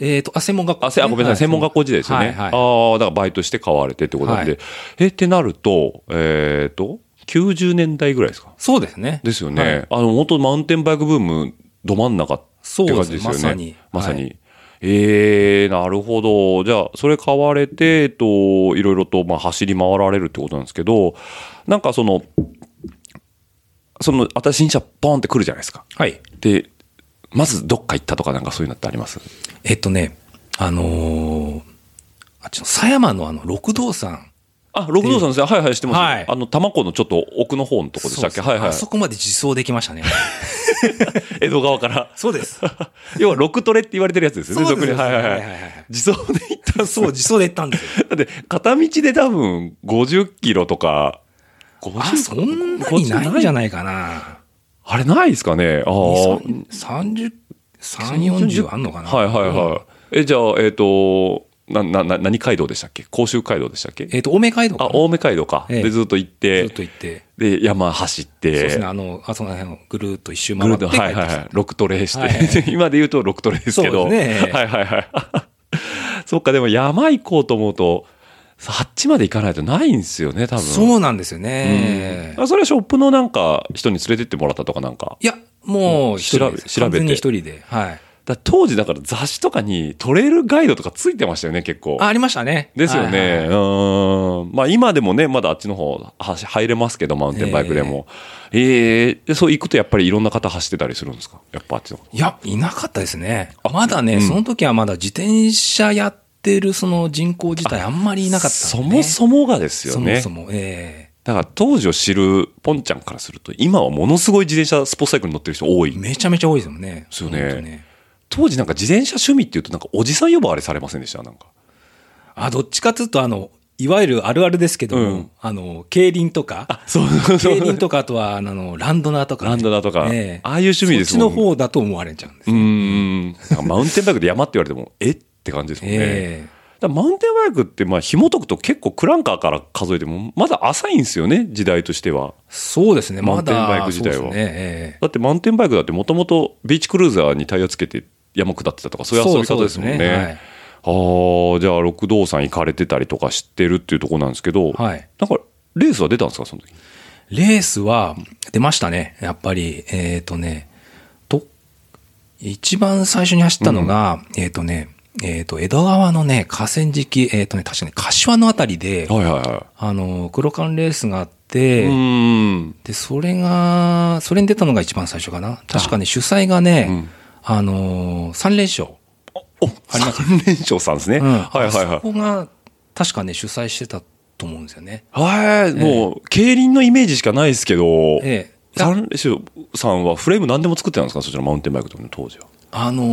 えっと、あ、専門学校、あ、せあごめんなさい、専門学校時代ですよね。はいはいああ、だからバイトして買われてってことなんで。はいえ、ってなると、えっ、と、90年代ぐらいですか？そうですね。ですよね。はいあの、本当マウンテンバイクブームど真ん中って感じですよね。そうですまさにまさに。はえー、なるほど。じゃあ、それ買われて、えっと、いろいろと、まあ、走り回られるってことなんですけど、なんかその、その、新しい車ポンって来るじゃないですか。はい。で、まずどっか行ったとかなんかそういうのってあります？えっとね、あのーあっちの狭山のあの、六道山。あ、六道さんですね。はいはい、してます。はいあの、多摩湖のちょっと奥の方のとこでしたっけ？はいはいあ。そこまで自走できましたね。江戸川から？そうです。要は、六トレって言われてるやつですよね、そうです俗に。はいはいははい。自走で行ったんそう、自走で行ったんですよ。だって、片道で多分、50キロとか、50あ、そんなにないんじゃないかな。あれないですかね？ああ。30、3、40あんのかな。はいはいはい。え、じゃあ、えっ、と、な、な、な、何街道でしたっけ？甲州街道でしたっけ？えっと、青梅街道かあ、な青梅街道か。ええで、ずっと行っずてっ、と行って。で、山走って、そうですね、あの、あそこら辺をぐるーっと一周ぐ回って帰るっと、はいはいはい。6トレして、はいはい 今で言うと6トレですけど。そうですねはいはいはい。そっか、でも山行こうと思うと、あっちまで行かないとないんですよね、多分。そうなんですよね。あそれはショップのなんか人に連れてってもらったとかなんか。いや、もう一人です、調べ調べて完全に一人で。はい。だ当時だから雑誌とかにトレイルガイドとかついてましたよね、結構。あ、ありましたね。ですよね。はいはいはいうん。まあ今でもね、まだあっちの方は入れますけど、マウンテンバイクでも。ええでそう行くとやっぱりいろんな方走ってたりするんですか？やっぱあっちの方。いや、いなかったですね。まだね、その時はまだ自転車やってるその人口自体あんまりいなかったね、もそもがですよね。そもそも、えだから当時を知るポンちゃんからすると、今はものすごい自転車スポーツサイクルに乗ってる人多いえ。めちゃめちゃ多いですよね。ですよね本当当時なんか自転車趣味っていうとなんかおじさん呼ばわれされませんでした？なんか。あ、どっちかというと、あの、いわゆるあるあるですけども、うん。あの、競輪とか、そうそう競輪とか、あとは、あの、ランドナーとか。ね、ランドナーとか。ええ。ああいう趣味ですもんそっちの方だと思われちゃうんですうよ。ん。マウンテンバイクで山って言われても、え？って感じですもんね。えだからマウンテンバイクって、まあ、紐解くと結構クランカーから数えても、まだ浅いんですよね、時代としては。そうですね、マウンテンバイク自体は。ね。ええ。だってマウンテンバイクだってもともとビーチクルーザーにタイヤつけて山下ってたとか、そういう遊び方ですもんね。ねはいああ、じゃあ、六道山行かれてたりとか知ってるっていうところなんですけど、はいなんか、レースは出たんですか、その時？レースは出ましたね、やっぱり。えっ、とね、と、一番最初に走ったのが、えっ、とね、えっ、と、江戸川のね、河川敷、えっ、とね、確かに柏のあたりで、はいはいはあの、黒缶レースがあっい。て、うーん。で、それが、それに出たのが一番最初かな。確かね、主催がね、うんあのー、三連勝。お、三連勝さんですね。うんはいはいあそはこが、確かね、主催してたと思うんですよね。い。はい、もう、競輪のイメージしかないですけど、ええ三連勝さんはフレーム何でも作ってたんですか？そちらマウンテンバイクとかの当時は。あの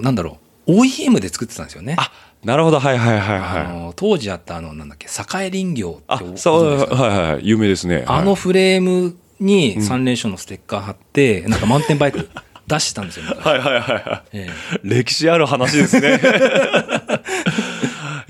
ーなんだろう、OEM で作ってたんですよね。あ、なるほど。はいはいはいあはい。のー当時あったあの、なんだっけ、栄林業ってご、あそう、はいはい。有名ですね。あのはいフレームに三連勝のステッカー貼って、なんかマウンテンバイク出してたんですよ。昔はいはいはいはい。え歴史ある話ですね。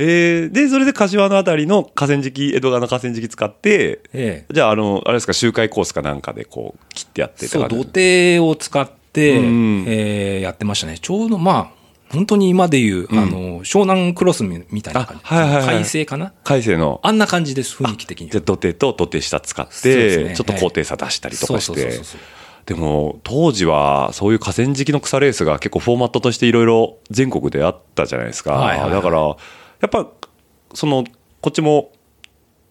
えーで、それで柏のあたりの河川敷、江戸川の河川敷使って、ええじゃあ、あの、あれですか、周回コースかなんかでこう、切ってやってえそう、土手を使って、うんえーやってましたね。ちょうどまあ、本当に今でいう、あの、湘南クロスみみたいな感じ。あはいはいはい海星かな？海星の、あんな感じです、雰囲気的には。じゃあ土手と土手下使って、ねちょっと高低差出したりとかしてそうそうそうそう。でも、当時は、そういう河川敷の草レースが結構フォーマットとしていろいろ全国であったじゃないですか。はいはいはいだから、やっぱ、その、こっちも、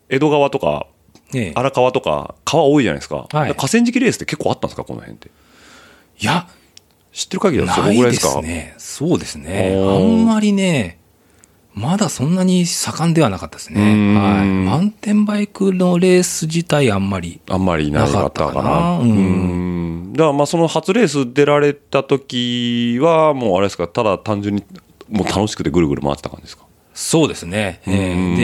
江戸川とか、ええ荒川とか、川多いじゃないですか。はい河川敷レースって結構あったんですか、この辺って？いや、知ってる限りだとそこぐらいですか？すね。そうですね。あんまりね、まだそんなに盛んではなかったですね。はい。マウンテンバイクのレース自体あんまり。あんまりなかったかな。ううんん。だからまあその初レース出られた時は、もうあれですか、ただ単純にもう楽しくてぐるぐる回ってた感じですか？そうですね。えうんー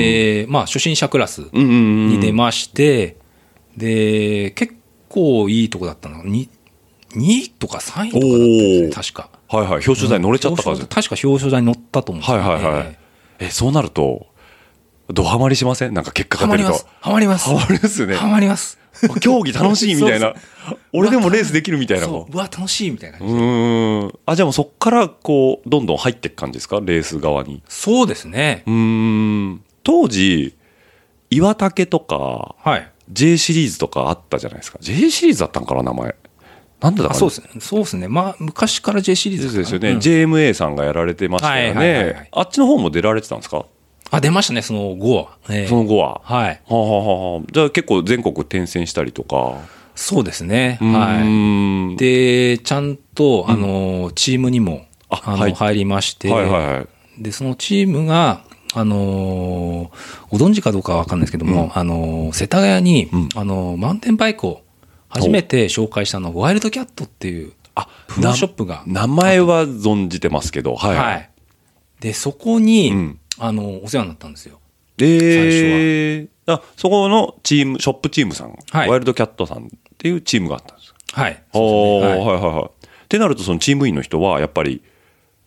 で、まあ、初心者クラスうんうんうんに出まして、で、結構いいとこだったのが、2, 2位とか3位とかだったんですね、確か。はいはい。表彰台乗れちゃった感じ。表彰確か表彰台に乗ったと思うんですはいよねはいはい。え、そうなると、ドハマりしません？なんか結果が出るとハマります。。ハマります。よね。ハマります。競技楽しいみたいな。俺でもレースできるみたいな。そう、うわ、楽しいみたいな感うん。あ、じゃあもうそっからこう、どんどん入っていく感じですか？レース側に。そうですねう。ーん。当時、岩竹とか、はい。J シリーズとかあったじゃないですか。J シリーズだったんかな、名前。なんだ？そうですね。そうですね。まあ、昔から J シリーズですよね、うん JMA さんがやられてましたよはいはいはいはねい。あっちの方も出られてたんですか？あ、出ましたね、その後は。ええその後は。ははい。あ、はあはあはあ、じゃあ結構全国転戦したりとか？そうですね。うーはい。んで、ちゃんと、あの、チームにも、あの、あはい入りまして、はいはいはい。で、そのチームが、あのーご存知かどうかはわかんないですけども、あのー世田谷に、うんあのーマウンテンバイクを初めて紹介したのが、ワイルドキャットっていう、あプロショップが。名前は存じてますけど、はい。はい。で、そこに、うんあのーお世話になったんですよ。えー、あそこのチーム、ショップチームさん、はいワイルドキャットさんっていうチームがあったんですよ。はい。おねはいはいはいはい。ってなると、そのチーム員の人は、やっぱり、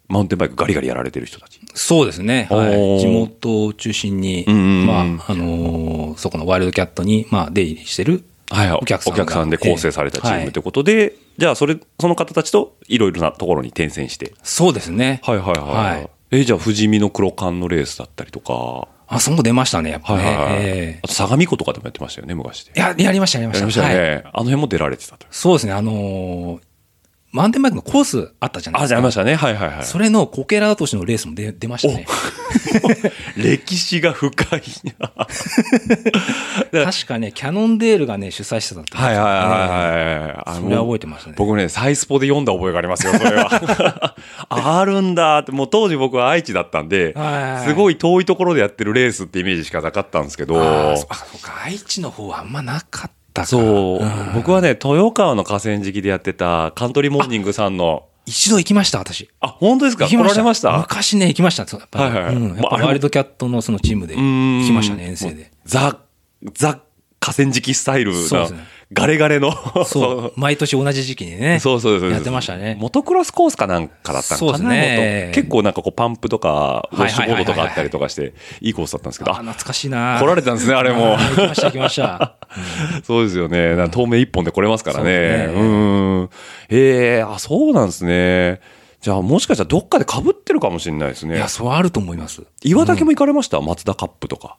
マウンテンバイクガリガリやられてる人たち。そうですね。はい。地元を中心に、まあ、あのーそこのワイルドキャットに、まあ、出入りしてるはいはい、お客さんがお客さんで構成されたチームええということで、じゃあ、それ、その方たちといろいろなところに転戦して。そうですね。はいはいはい。はいえじゃあ、富士見の黒缶のレースだったりとか、あ、そこ出ましたね、やっぱね。はいはいはい。えあと、相模湖とかでもやってましたよね、昔で。えいや、やりました、やりました。やりましたよね、はいあの辺も出られてたと。そうですね、あのーマウンテンバイクのコースあったじゃないあ、ですか。じゃありましたね。はいはいはい。それのこけら落としのレースも出出ましたね。歴史が深い。確かね、キャノンデールがね、主催してたってはいはいはいはい。あのそれは覚えてますね僕ね、サイスポで読んだ覚えがありますよ、それは。あるんだって、もう当時僕は愛知だったんではいはいはい、すごい遠いところでやってるレースってイメージしかなかったんですけど、あそうか、愛知の方はあんまなかったか。そう、ん。僕はね、豊川の河川敷でやってたカントリーモーニングさんの、一度行きました、私。あ、本当ですか？来行きました。ました？昔ね、行きました。そうやっぱり、はいはいはい。うん、やっぱワイルドキャットのそのチームで行きましたね、遠征で。ザ、ザ河川敷スタイルなそうですね、ガレガレの、そう。毎年同じ時期にね。そうそうそう。やってましたね。モトクロスコースかなんかだったのかなそうですね元結構なんかこうパンプとか、ウォッシュボードとかあったりとかして、いいコースだったんですけど、あ、あ、懐かしいな来られたんですね、あれもあ。行きました、行きました。そうですよね。透明一本で来れますからね。そうん。ええあ、そうなんですね。じゃあもしかしたらどっかで被ってるかもしれないですねいや、。そうあると思います。岩竹も行かれました、松田カップとか。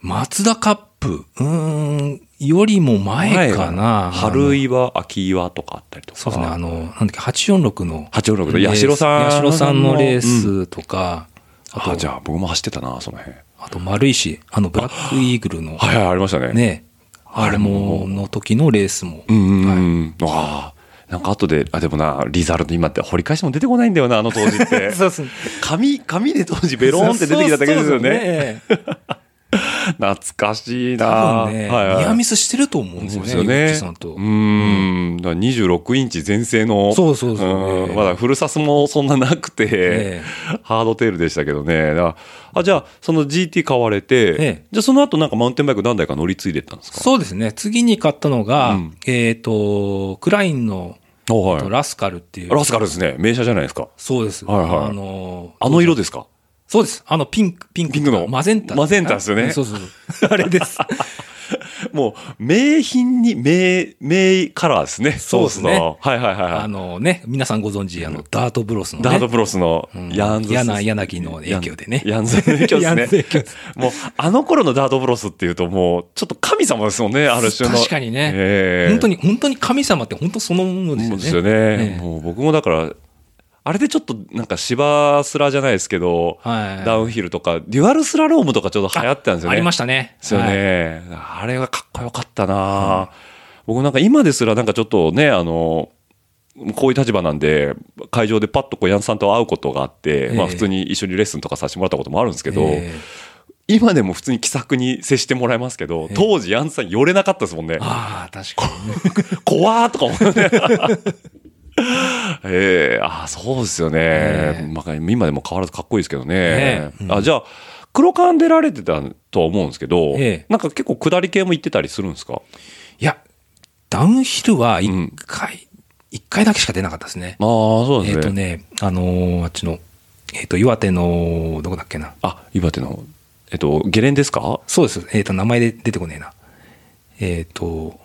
松田カップ、うーん、よりも前かな。春岩、秋岩とかあったりとか。そうですね、あの、なんだっけ、846の。846の八代さん八代さんのレースとか、あと、あ、じゃあ僕も走ってたな、その辺。あと丸石、あの、ブラックイーグルの、はいはい、ありましたね。ね、あれも、の時のレースも。うんうんうん。ああ。なんか後で、あ、でもな、リザルト今って掘り返しても出てこないんだよな、あの当時って。そうですね。紙、紙で当時ベローンって出てきただけですよね。そうそうそうね 懐かしいな多分ね、はいはいニアミスしてると思うんですよね、そう。うーん。だから26インチ全盛の。そうそうそううんまだフルサスもそんななくて、えハードテールでしたけどね。あ、じゃあ、その GT 買われて、ええじゃあその後なんかマウンテンバイク何台か乗り継いでったんですか？そうですね。次に買ったのが、うんえっ、と、クラインの、おはい。ラスカルっていう。ラスカルですね。名車じゃないですか。そうです。はいはいあの、あの色ですか？そうです。あのピンク、ピンク。ピンクのマゼンタ。マゼンタですよねうん そうそうそう。あれです。もう、名品に名、名カラーですね。そうですねはいはいはいはい。あのね、皆さんご存知、あの、ダートブロスのね。ダートブロスのうんヤンズ、柳柳の影響でねヤンズの影響ですねズ影。もう、あの頃のダートプロスっていうともう、ちょっと神様ですもんね、ある種の。確かにねええ本当に、本当に神様って本当そのものですよね。ですよね。ええもう僕もだから、あれでちょっとなんか芝スラじゃないですけど、はいダウンヒルとか、デュアルスラロームとかちょうど流行ってたんですよね。ありましたね。ですよはいね、あれがかっこよかったな、僕なんか今ですらなんかちょっとね、あの、こういう立場なんで、会場でパッとこうヤンさんと会うことがあって、えまあ普通に一緒にレッスンとかさせてもらったこともあるんですけど、え今でも普通に気さくに接してもらえますけど、え当時ヤンさん寄れなかったですもんね。ああ、確かにね。怖ーとか思って。ええああ、そうですよね。えまあ、今でも変わらずかっこいいですけどね。ねうんあじゃあ、黒缶出られてたとは思うんですけど、ええなんか結構下り系も行ってたりするんですか？いや、ダウンヒルは一うん回、一、回だけしか出なかったですね。ああ、そうえっ、ですね。とね、あのーあっちの、えっ、と、岩手の、どこだっけな。あ、岩手の、えっと、ゲレンですか？そうです。えっ、と、名前で出てこねえな。えっ、と、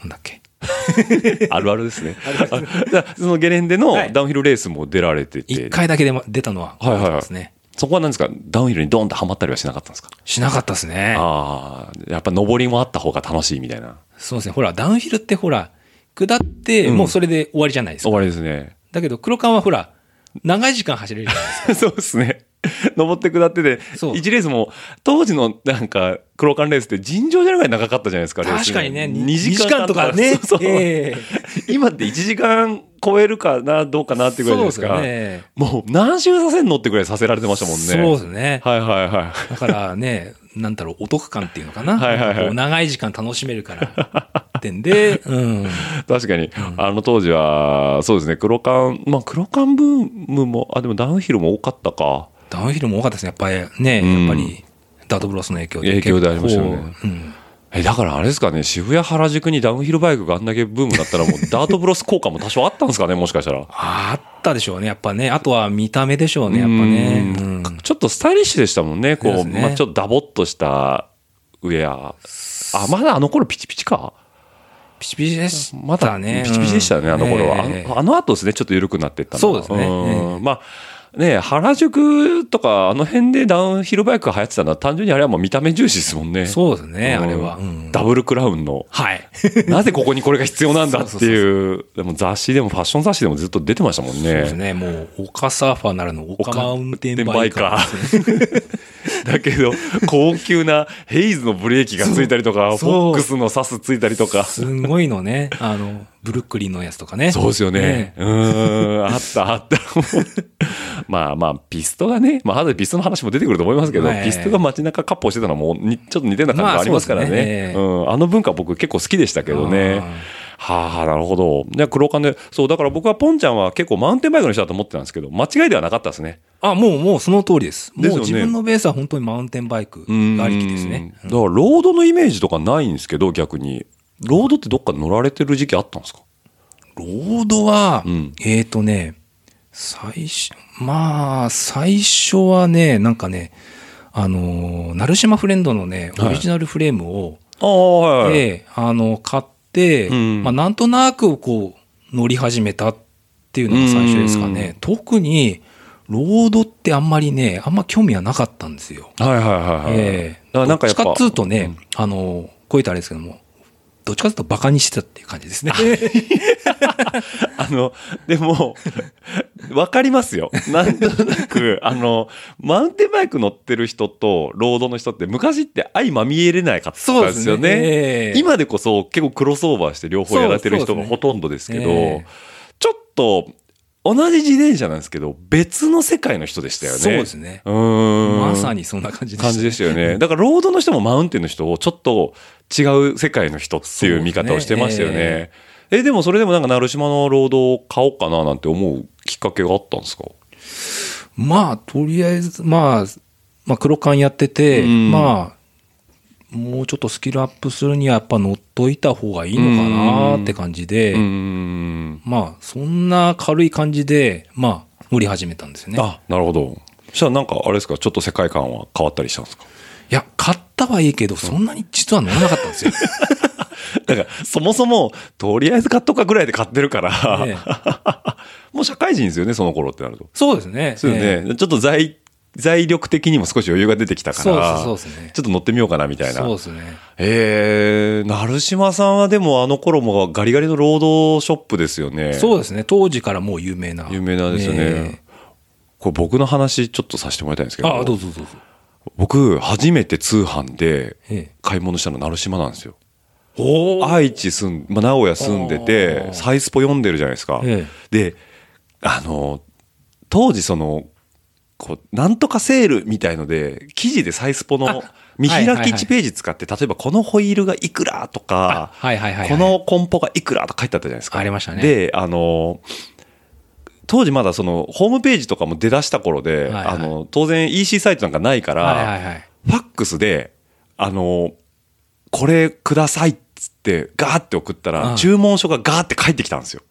なんだっけ。あるあるですね。そのゲレンデのはいダウンヒルレースも出られてて、一回だけでも出たのは、はいはいはいですね。そこは何ですか？ダウンヒルにドーンとはまったりはしなかったんですか？しなかったですね。ああ、やっぱ上りもあった方が楽しいみたいな。そうですね。ほら、ダウンヒルってほら、下って、うんもうそれで終わりじゃないですか。終わりですね。だけど、黒缶はほら、長い時間走れるじゃないですか。そうですね。登って下ってて、そう1レースも、当時のなんか、黒缶レースって尋常じゃないぐらい長かったじゃないですか、レース確かにね、2 2時間とかね。そうそうええ今って1時間超えるかな、どうかなってぐらいじゃないですか。ね。もう何周させんのってぐらいさせられてましたもんね。そうですね。はいはいはだからね、なんだろう、お得感っていうのかな。はいはいはい長い時間楽しめるから。ってんで、うん。い。確かに、あの当時は、そうですね、黒缶、まあ黒缶ブームも、あ、でもダウンヒルも多かったか。ダウンヒルも多かったですね。やっぱりね、うんやっぱり、ダートブロスの影響で。影響でありましたよねうんえ、だからあれですかね、渋谷原宿にダウンヒルバイクがあんだけブームだったらもう ダートブロス効果も多少あったんですかね、もしかしたら。あったでしょうね。やっぱね。あとは見た目でしょうね。やっぱね。ううんんちょっとスタイリッシュでしたもんね。こう、ねまあちょっとダボっとしたウェア。あ、まだあの頃ピチピチか？ピチピチでしまだたね。ピチピチでしたよね、あの頃は。ええあの後ですね、ちょっと緩くなっていったのはそうですねんえまあ、ね原宿とかあの辺でダウンヒルバイクが流行ってたのは単純にあれはもう見た目重視ですもんね。そうですね、うんあれは。うんダブルクラウンの。はい。なぜここにこれが必要なんだっていう、でも雑誌でもファッション雑誌でもずっと出てましたもんそうですね。ね。もう、丘サーファーならぬ丘マウンテンバイカー。だけど、高級なヘイズのブレーキがついたりとか、フォックスのサスついたりとか。すごいのね。あの、ブルックリンのやつとかね。そうですよね。うーん、あったあった。まあまあ、ピストがね、まあ、後でピストの話も出てくると思いますけど、はいピストが街中割歩してたのはもちょっと似てるような感じがありますからね。まあそうん、あの文化僕結構好きでしたけどね。はあ、なるほど。じゃあ黒缶で、そう、だから僕はポンちゃんは結構マウンテンバイクの人だと思ってたんですけど、間違いではなかったですね。あ、もう、もうその通りです。ですよねもう自分のベースは本当にマウンテンバイクうんありきですね。だから、ロードのイメージとかないんですけど、逆に。ロードってどっかで乗られてる時期あったんですか？ロードは、うんえっ、とね、最初、まあ、最初はね、なんかね、あのー、ナルシマフレンドのね、はいオリジナルフレームを、はいはい。ええあの、買って、うんまあ、なんとなくこう、乗り始めたっていうのが最初ですかね。特に、ロードってあんまりね、あんま興味はなかったんですよ。はいはいはいはい。ええだからなんかやっぱどっちかっつうとね、あの、こう言ったらあれですけども、どっちかというとバカにしてたっていう感じですね。あの、でも、わかりますよ。なんとなく、あの、マウンテンバイク乗ってる人とロードの人って昔って相まみえれないかったそうですよね。ええ今でこそ結構クロスオーバーして両方やられてる人がほとんどですけど、ええちょっと同じ自転車なんですけど、別の世界の人でしたよね。そうですねうーん。まさにそんな感じでした。感じでしたよね。だから、ロードの人もマウンテンの人をちょっと違う世界の人っていう見方をしてましたよそうですね。え、でもそれでもなんか、成島のロードを買おうかななんて思うきっかけがあったんですか？まあ、とりあえず、まあ、まあ、黒缶やってて、うんまあ、もうちょっとスキルアップするにはやっぱ乗っといた方がいいのかなって感じで、うーん。まあ、そんな軽い感じで、まあ、乗り始めたんですよね。あ、なるほど。そしたらなんか、あれですか、ちょっと世界観は変わったりしたんですか？いや、買ったはいいけど、そんなに実は乗らなかったんですよ。だから、そもそも、とりあえず買っとくかぐらいで買ってるから、ええ もう社会人ですよね、その頃ってなると。そうですね。そうよね、えちょっと財、財力的にも少し余裕が出てきたから、そうですねちょっと乗ってみようかなみたいな。そうですね。えー、成島さんはでもあの頃もガリガリのロードショップですよね。そうですね。当時からもう有名な。有名なんですよね。これ僕の話ちょっとさせてもらいたいんですけど。ああ、どうぞどうぞ。僕、初めて通販でええ。買い物したの成島なんですよ。愛知住ん、まあ、名古屋住んでてサイスポ読んでるじゃないですか。えで、あの、当時その、こう、なんとかセールみたいので、記事でサイスポのあ見開き1ページ使って、例えばこのホイールがいくらとか、この梱包がいくらとか書いてあったじゃないですか。ありましたね。で、あの、当時まだその、ホームページとかも出だした頃で、はいはいあの、当然 EC サイトなんかないから、はいはいはい。ファックスで、あの、これくださいっつって、ガーって送ったら、注文書がガーって返ってきたんですよ。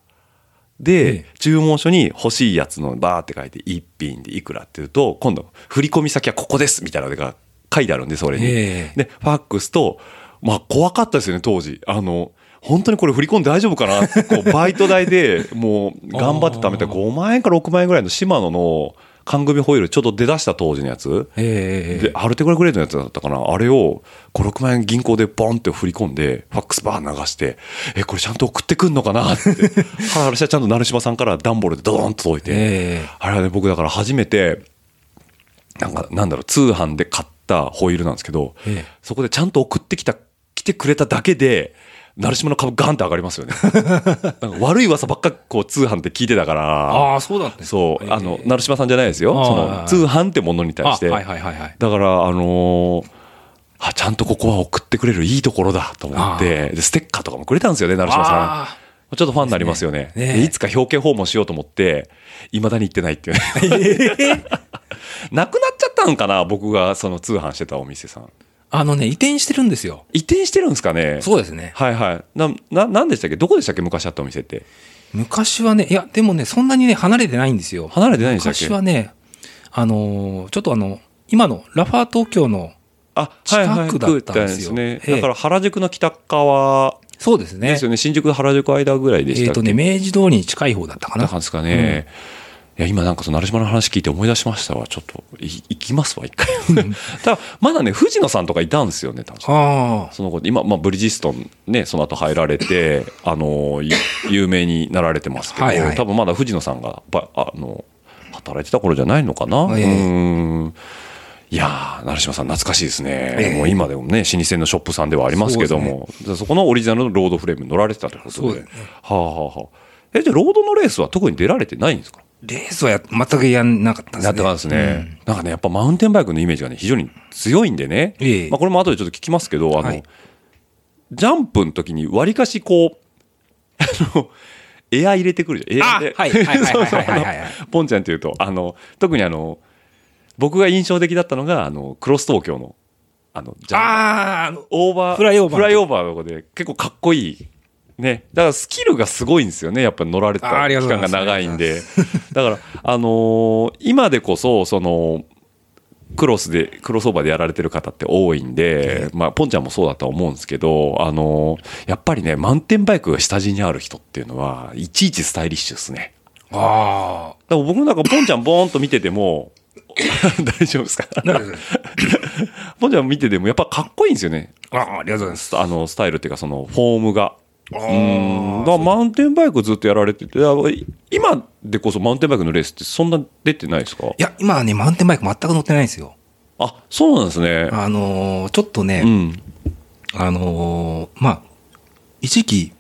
で、ええ注文書に欲しいやつのバーって書いて、一品でいくらって言うと、今度、振り込み先はここですみたいなのが書いてあるんで、それに。ええで、ファックスと、まあ怖かったですよね、当時。あの、本当にこれ振り込んで大丈夫かな？ってこうバイト代でもう頑張って貯めた5万円か6万円ぐらいのシマノの缶組ホイールちょっと出だした当時のやつ。ええで、アルテゴラグレードのやつだったかな？あれを5、6万円銀行でボンって振り込んで、ファックスバー流して、え、これちゃんと送ってくんのかな？って。ハラハラしたらちゃんと成島さんから段ボールでドーンと届いて。ええあれはね、僕だから初めて、なんか、なんだろう、通販で買ったホイールなんですけど、ええそこでちゃんと送ってきた、来てくれただけで、成島の株ガンって上がりますよね。なんか悪い噂ばっかこう通販って聞いてたから、ああ、そうだったそう、ええあの、成島さんじゃないですよ。その、通販ってものに対して。あはいはいはいはい。だから、あのーあ、ちゃんとここは送ってくれるいいところだと思って、で、ステッカーとかもくれたんですよね、成島さあん。ちょっとファンになりますよね。ねねでいつか表敬訪問しようと思って、未だに行ってないっていうね。なくなっちゃったんかな僕がその通販してたお店さん。あのね、移転してるんですよ。移転してるんですかね？そうですね。はいはい。な、な、なんでしたっけ？どこでしたっけ？昔あったお店って。昔はね、いや、でもね、そんなにね、離れてないんですよ。離れてないんでしたっけ？昔はね、あのーちょっとあの、今のラファー東京の、あ、近くだったんですよね。ええだから原宿の北側そうですね。ですよね。新宿原宿間ぐらいでしたっけ？えっ、とね、明治通りに近い方だったかな。なんですかね。いや、今なんかその成島の話聞いて思い出しましたわ。ちょっと、い行きますわ、一回。ただ、まだね、藤野さんとかいたんですよね、確かああ。その後、今、まあ、ブリヂストンね、その後入られて、あの、い有名になられてますけど、はいはい多分まだ藤野さんが、ばあの、働いてた頃じゃないのかな？ええうん。いやー、成島さん懐かしいですね。ええもう今でもね、老舗のショップさんではありますけども、そこのオリジナルのロードフレームに乗られてたということで。そうだよねはあはあはあ。え、じゃあロードのレースは特に出られてないんですか？レースはや全くやんなかったですね。やってますね、なんかね、やっぱマウンテンバイクのイメージがね、非常に強いんでね。ええまあこれも後でちょっと聞きますけど、あの、はいジャンプの時にわりかしこう、あの、エア入れてくるじゃん。エアで。あはいはいはいポンちゃんっていうと、あの、特にあの、僕が印象的だったのが、あの、クロス東京の、あの、ジャンプああ、オーバー、フライオーバーフライオーバーのとこで結構かっこいい。ね。だからスキルがすごいんですよね。やっぱり乗られてた期間が長いんで。だから、あのー今でこそ、その、クロスで、クロスオーバーでやられてる方って多いんで、まあ、ポンちゃんもそうだとは思うんですけど、あのーやっぱりね、マウンテンバイクが下地にある人っていうのは、いちいちスタイリッシュですね。あだから僕なんかポンちゃんボーンと見てても、大丈夫ですか？ポンちゃん見ててもやっぱかっこいいんですよね。ああ、ありがとうございます。スあのスタイルっていうかそのフォームが。あうんあだマウンテンバイクずっとやられてて、今でこそマウンテンバイクのレースってそんな出てないですか？いや、今はね、マウンテンバイク全く乗ってないんですよ。あ、そうなんですね。あのーちょっとね、うん。あのーまあ、一時期、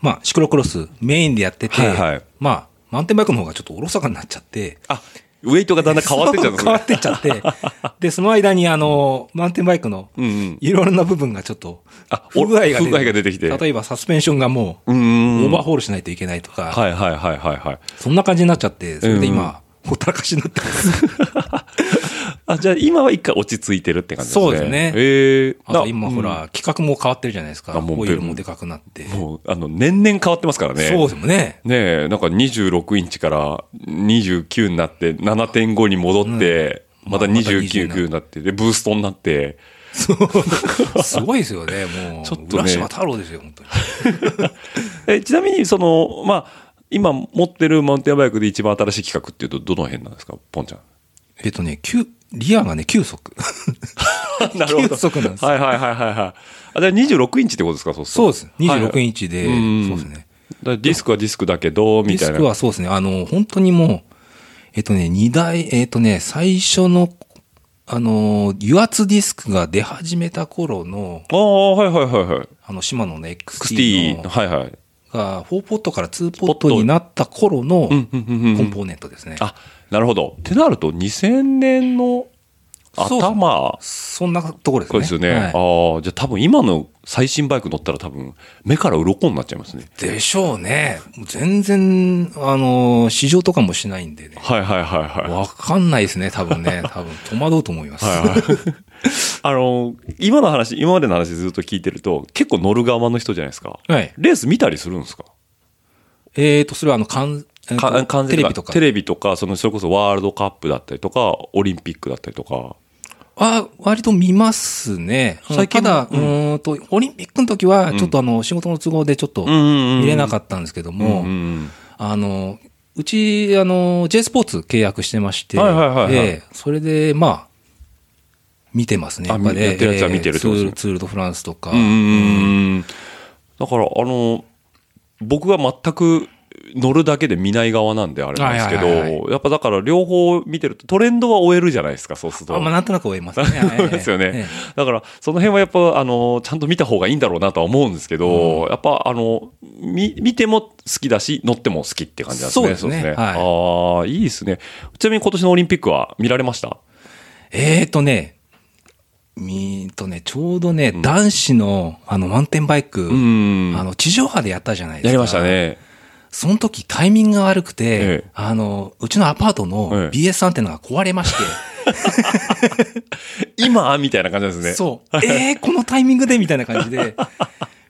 まあ、シクロクロスメインでやってて、はいはいまあ、マウンテンバイクの方がちょっとおろそかになっちゃって、あ、ウェイトがだんだん変わってっちゃう変わってっちゃって、で、その間にあの、マウンテンバイクのうんうん。いろいろな部分がちょっと、あ不具合が不具合が出てきて。例えばサスペンションがもう、オーバーホールしないといけないとか、はいはいはいはいはい。そんな感じになっちゃって、それでうん。今、ほったらかしになってます。あ、じゃあ今は一回落ち着いてるって感じですね。そうですねええあと今ほうんら、企画も変わってるじゃないですか。あもうホイールもでかくなって。もう、あの、年々変わってますからね。そうですね。ねえ、なんか26インチから29になって、7.5に戻って、またまた29 27になって、で、ブーストになって、すごいですよね、もう。ちょっとね浦島太郎ですよ、本当に。えちなみに、その、まあ、今持ってるマウンテンバイクで一番新しい企画っていうと、どの辺なんですか、ポンちゃん。えっとね、9リアがね、9速。なるほど。9速なんですはいはいはいはいはい。あ、じゃあ26インチってことですか、そうそうです。26インンチで、うんそうですね。ディスクはディスクだけど、みたいな。ディスクはそうですね、あの、本当にもう、えっとね、2台、えっとね、最初の、あの、油圧ディスクが出始めた頃の、ああ、はいはいはいはい。あの、シマノの XT XT、のはいはい。が、4ポットから2ポットになった頃のコンポーネントですね。あ、なるほど。ってなると、2000年の頭、そんなところですね。ですよね。はいああ、じゃあ多分今の最新バイク乗ったら多分目から鱗になっちゃいますね。でしょうね。全然、あの、試乗とかもしないんでね。はいはいはいはい。わかんないですね、多分ね。多分戸惑うと思います。はいはい あの、今の話、今までの話ずっと聞いてると、結構乗る側の人じゃないですか。はい。レース見たりするんですか？えーと、それはあの、かん、か完全にテレビとか。テレビとか、その、それこそワールドカップだったりとか、オリンピックだったりとか。あ、割と見ますね。最近ただ、ううんと、オリンピックの時は、ちょっとあの、仕事の都合でちょっと見見れなかったんですけども、あの、うち、あの、J スポーツ契約してまして、それで、まあ、見てますね。あやっぱり、やってるやつは見てるってことですね。ツールド・フランスとか。だから、あの、僕は全く乗るだけで見ない側なんであれなんですけはいはいはいど、やっぱだから両方見てるとトレンドは追えるじゃないですか、そうすると。あまあ、なんとなく追えますね。ですよね。だから、その辺はやっぱ、あの、ちゃんと見た方がいいんだろうなとは思うんですけど、やっぱ、あの、み、見ても好きだし、乗っても好きって感じなんですね。そうですねはいああ、いいですね。ちなみに今年のオリンピックは見られました？えーとね、みーとね、ちょうどね、男子の、あの、マウンテンバイク、うん。あの、地上波でやったじゃないですか。やりました。ね。その時タイミングが悪くて、ええあの、うちのアパートのええ BS アンテナが壊れまして、今みたいな感じですね。そう、えー、このタイミングでみたいな感じで、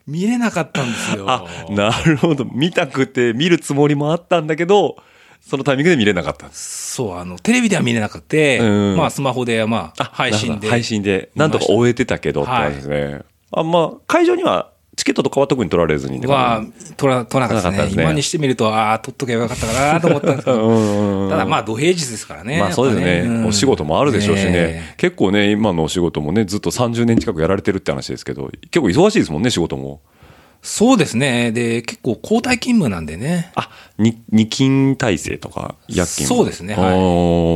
見れなかったんですよ。あ、なるほど。見たくて見るつもりもあったんだけど、そのタイミングで見れなかったんです。そう、あの、テレビでは見れなくて、うんまあ、スマホで、まあ、配信で。配信で。なんとか終えてたけどって感じですね。あ、まあ、会場にはチケットとかは特に取られずには取ら、取らなかったですね。すね今にしてみると、ああ、取っとけばよかったかなと思ったんですけうど。ただまあ、土平日ですからね。まあそうですねやっぱうんお仕事もあるでしょうしね、え結構ね、今のお仕事もね、ずっと30年近くやられてるって話ですけど、結構忙しいですもんね、仕事も。そうですね。で、結構交代勤務なんでね。あ、に二勤体制とか、夜勤もそうですね。は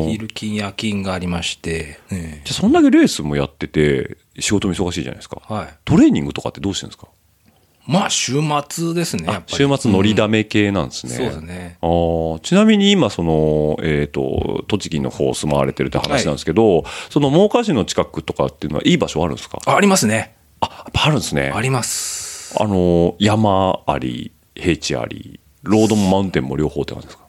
い。昼勤、夜勤がありまして。ええじゃあそんだけレースもやってて、仕事も忙しいじゃないですか。はい。トレーニングとかってどうしてるんですか？まあ、週末ですね、やっぱり。週末乗りだめ系なんですね。そうですね。あーちなみに今、その、えっ、と、栃木の方住まわれてるって話なんですけど、その真岡市の近くとかっていうのはいい場所あるんですか？あありますね。あ、やっぱあるんですね。あります。あの、山あり、平地あり、ロードもマウンテンも両方って感じですか？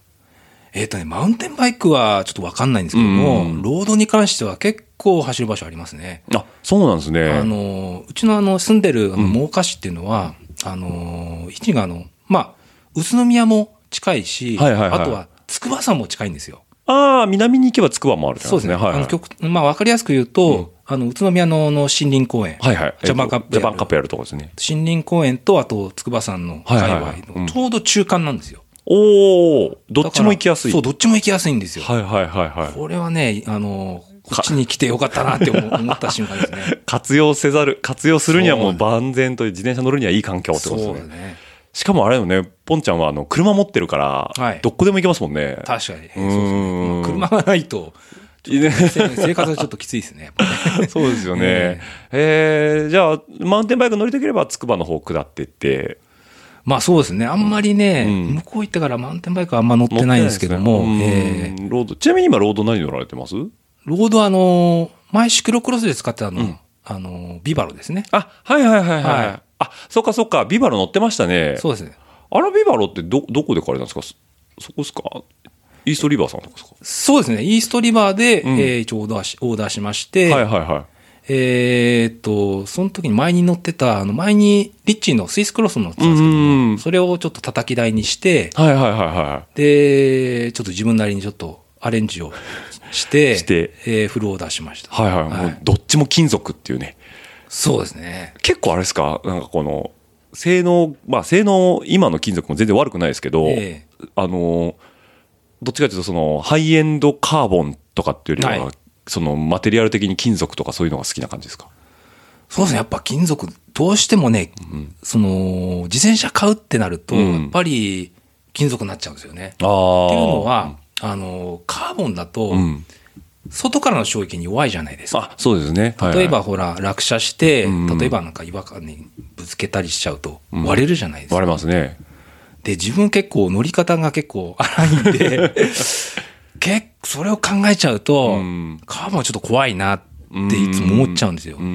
えっ、とね、マウンテンバイクはちょっとわかんないんですけども、うんロードに関しては結構走る場所ありますね。あ、そうなんですね。あの、うちのあの、住んでる真岡市っていうのは、あの、位置があの、まあ、宇都宮も近いし、はいはいはいあとは筑波山も近いんですよ。ああ、南に行けば筑波もあるってそうですね。はい、はい。あの極まあ、わかりやすく言うと、あの、宇都宮のあの森林公園、はいはい。ジャパンカップえっとジャパンカップやるとこですね。森林公園と、あと筑波山の界はいはいはいうん隈のちょうど中間なんですよ。おおどっちも行きやすい。そう、どっちも行きやすいんですよ。はいはいはいはい。これはね、あの、こっちに来てよかったなって思思った瞬間ですね。活用せざる、活用するにはもう万全という自転車乗るにはいい環境ってそうことですね。しかもあれよね、ポンちゃんはあの、車持ってるから、はいどこでも行けますもんね。確かに。そううんね。まあ車がないと、せ生活はちょっときついですね。そうですよねえ。えー、じゃあ、マウンテンバイク乗りたければ、筑波の方下ってって、まあそうですね。あんまりね、うん向こう行ってからマウンテンバイクはあんま乗ってないんですけども、乗ってないですえーロード。ちなみに今ロード何乗られてます？ロードはあのー、前シクロクロスで使ってたの、うんあのー、ビバロですね。あ、はいはいはいはい。はいあ、そっかそっか、ビバロ乗ってましたね。そうですね。あらビバロってど、どこで借りたんですか？そそこですか？イーストリバーさんとかですか？そうですね。イーストリバーで、うんえー一応オーダーし、オーダーしまして、はいはいはい。えーっと、その時に前に乗ってた、あの、前にリッチーのスイスクロス乗ってたんですけどそれをちょっと叩き台にして、はいはいはいはで、ちょっと自分なりにちょっとアレンジをして、してえーフルオーダーしました。い。はいはい。はいもうどっちも金属っていうね。そうですね。結構あれですか？なんかこの、性能、まあ性能、今の金属も全然悪くないですけど、えあの、どっちかというとその、ハイエンドカーボンとかっていうよりは、はいその、マテリアル的に金属とかそういうのが好きな感じですか？そうですね。やっぱ金属、どうしてもね、その、自転車買うってなると、うんやっぱり金属になっちゃうんですよね。ああ。っていうのは、あの、カーボンだと、うん。外からの衝撃に弱いじゃないですか。あ、そうですね。はいはい例えば、ほら、落車して、うん例えばなんか違和感にぶつけたりしちゃうとうん割れるじゃないですか。割れますね。で、自分結構乗り方が結構荒いんで、結構それを考えちゃうと、うんカーボンはちょっと怖いなっていつも思っちゃうんですよ。うんう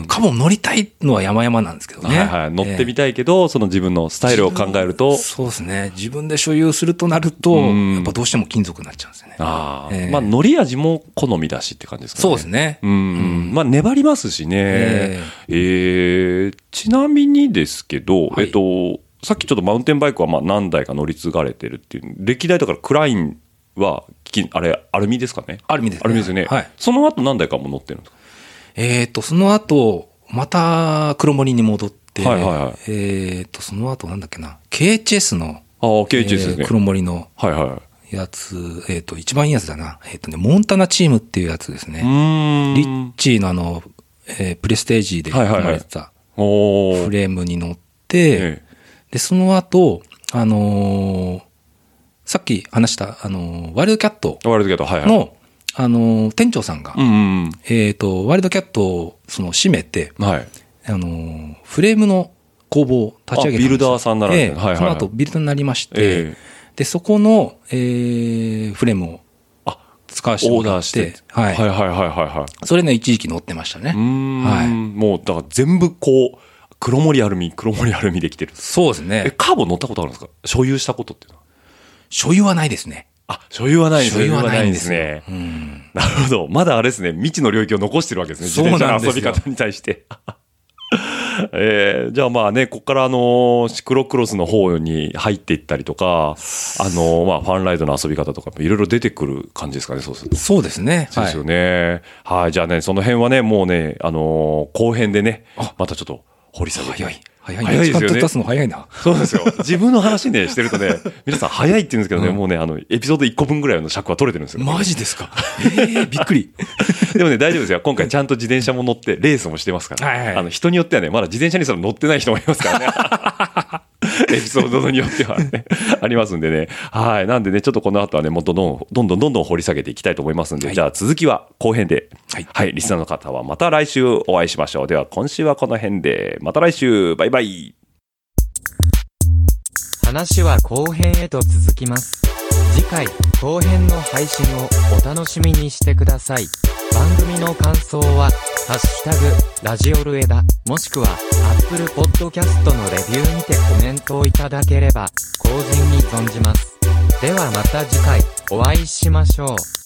んカーボン乗りたいのは山々なんですけどね。はいはい。乗ってみたたいけど、その自分のスタイルを考えると、そうですね。自分で所有するとなると、うんやっぱどうしても金属になっちゃうんですよね。ああ、ええまあ、乗り味も好みだしって感じですかね。そうですね。うん。まあ、粘りますしね。ええーちなみにですけど、はいえっと、さっきちょっとマウンテンバイクはまあ何台か乗り継がれてるっていう、歴代だからクラインは、きあれ、アルミですかね？アルミですねアルミですよね。はいその後何台かも乗ってるんですかえっ、と、その後、また黒森に戻って、はいはいはいえっ、と、その後なんだっけな、KHS の、ああ、KHS ですね。えー黒森のはいはい。やつ、えっ、と、一番いいやつだな。えっ、とね、モンタナチームっていうやつですうね。リッチーのあの、えープレステージではいれてたフレームに乗って、えで、その後、あのーさっき話した、あのーワイルドキャットえ。ワイルドキャット、はいはい。の、あのー店長さんが、うんうんえっ、と、ワイルドキャットをその閉めて、うん。はい。あのーフレームの工房を立ち上げたんですよあビルダーさんなられてええはいはいはいその後ビルダーになりまして、ええで、そこの、えーフレームをあ、使わせてオもらっーダーしてて、。はい。はいはいはいはいはい。それね、一時期乗ってましたねはいもうだから全部こう黒森アルミ黒森アルミできてるえそうですね。カーボン乗ったことあるんですか？所有したことっていうのは所有はないですね。あ所有はない所有はないんですよねうん。なるほどまだあれですね未知の領域を残してるわけですね自そう転車の遊び方に対して えーじゃあまあね、ここからあのーシクロクロスの方に入っていったりとか、あのーまあファンライドの遊び方とかもいろいろ出てくる感じですかね、そうすると。そうですね。そうですよね。はい、じゃあね、その辺はね、もうね、あのー後編でね、またちょっと掘り下げて。早い。早い。ですよね時間経つの早いな。そうですよ。自分の話ね、してるとね、皆さん早いって言うんですけどね、もうね、あの、エピソード1個分ぐらいの尺は取れてるんですよ。マジですか？ええびっくり。でもね、大丈夫ですよ。今回ちゃんと自転車も乗って、レースもしてますから。はいはいあの、人によってはね、まだ自転車にすら乗ってない人もいますからね。エピソードによってはね、ありますんでね。はい。なんでね、ちょっとこの後はね、もうどんどん、どんどんどんどん掘り下げていきたいと思いますんで、はいじゃあ続きは後編で。はいはい。リスナーの方はまた来週お会いしましょう。では今週はこの辺で、また来週、バイバイ。話は後編へと続きます。次回、後編の配信をお楽しみにしてください。番組の感想は、ハッシュタグ、ラジオルエダ、もしくは、Apple Podcast のレビューにてコメントをいただければ、後人に存じます。ではまた次回、お会いしましょう。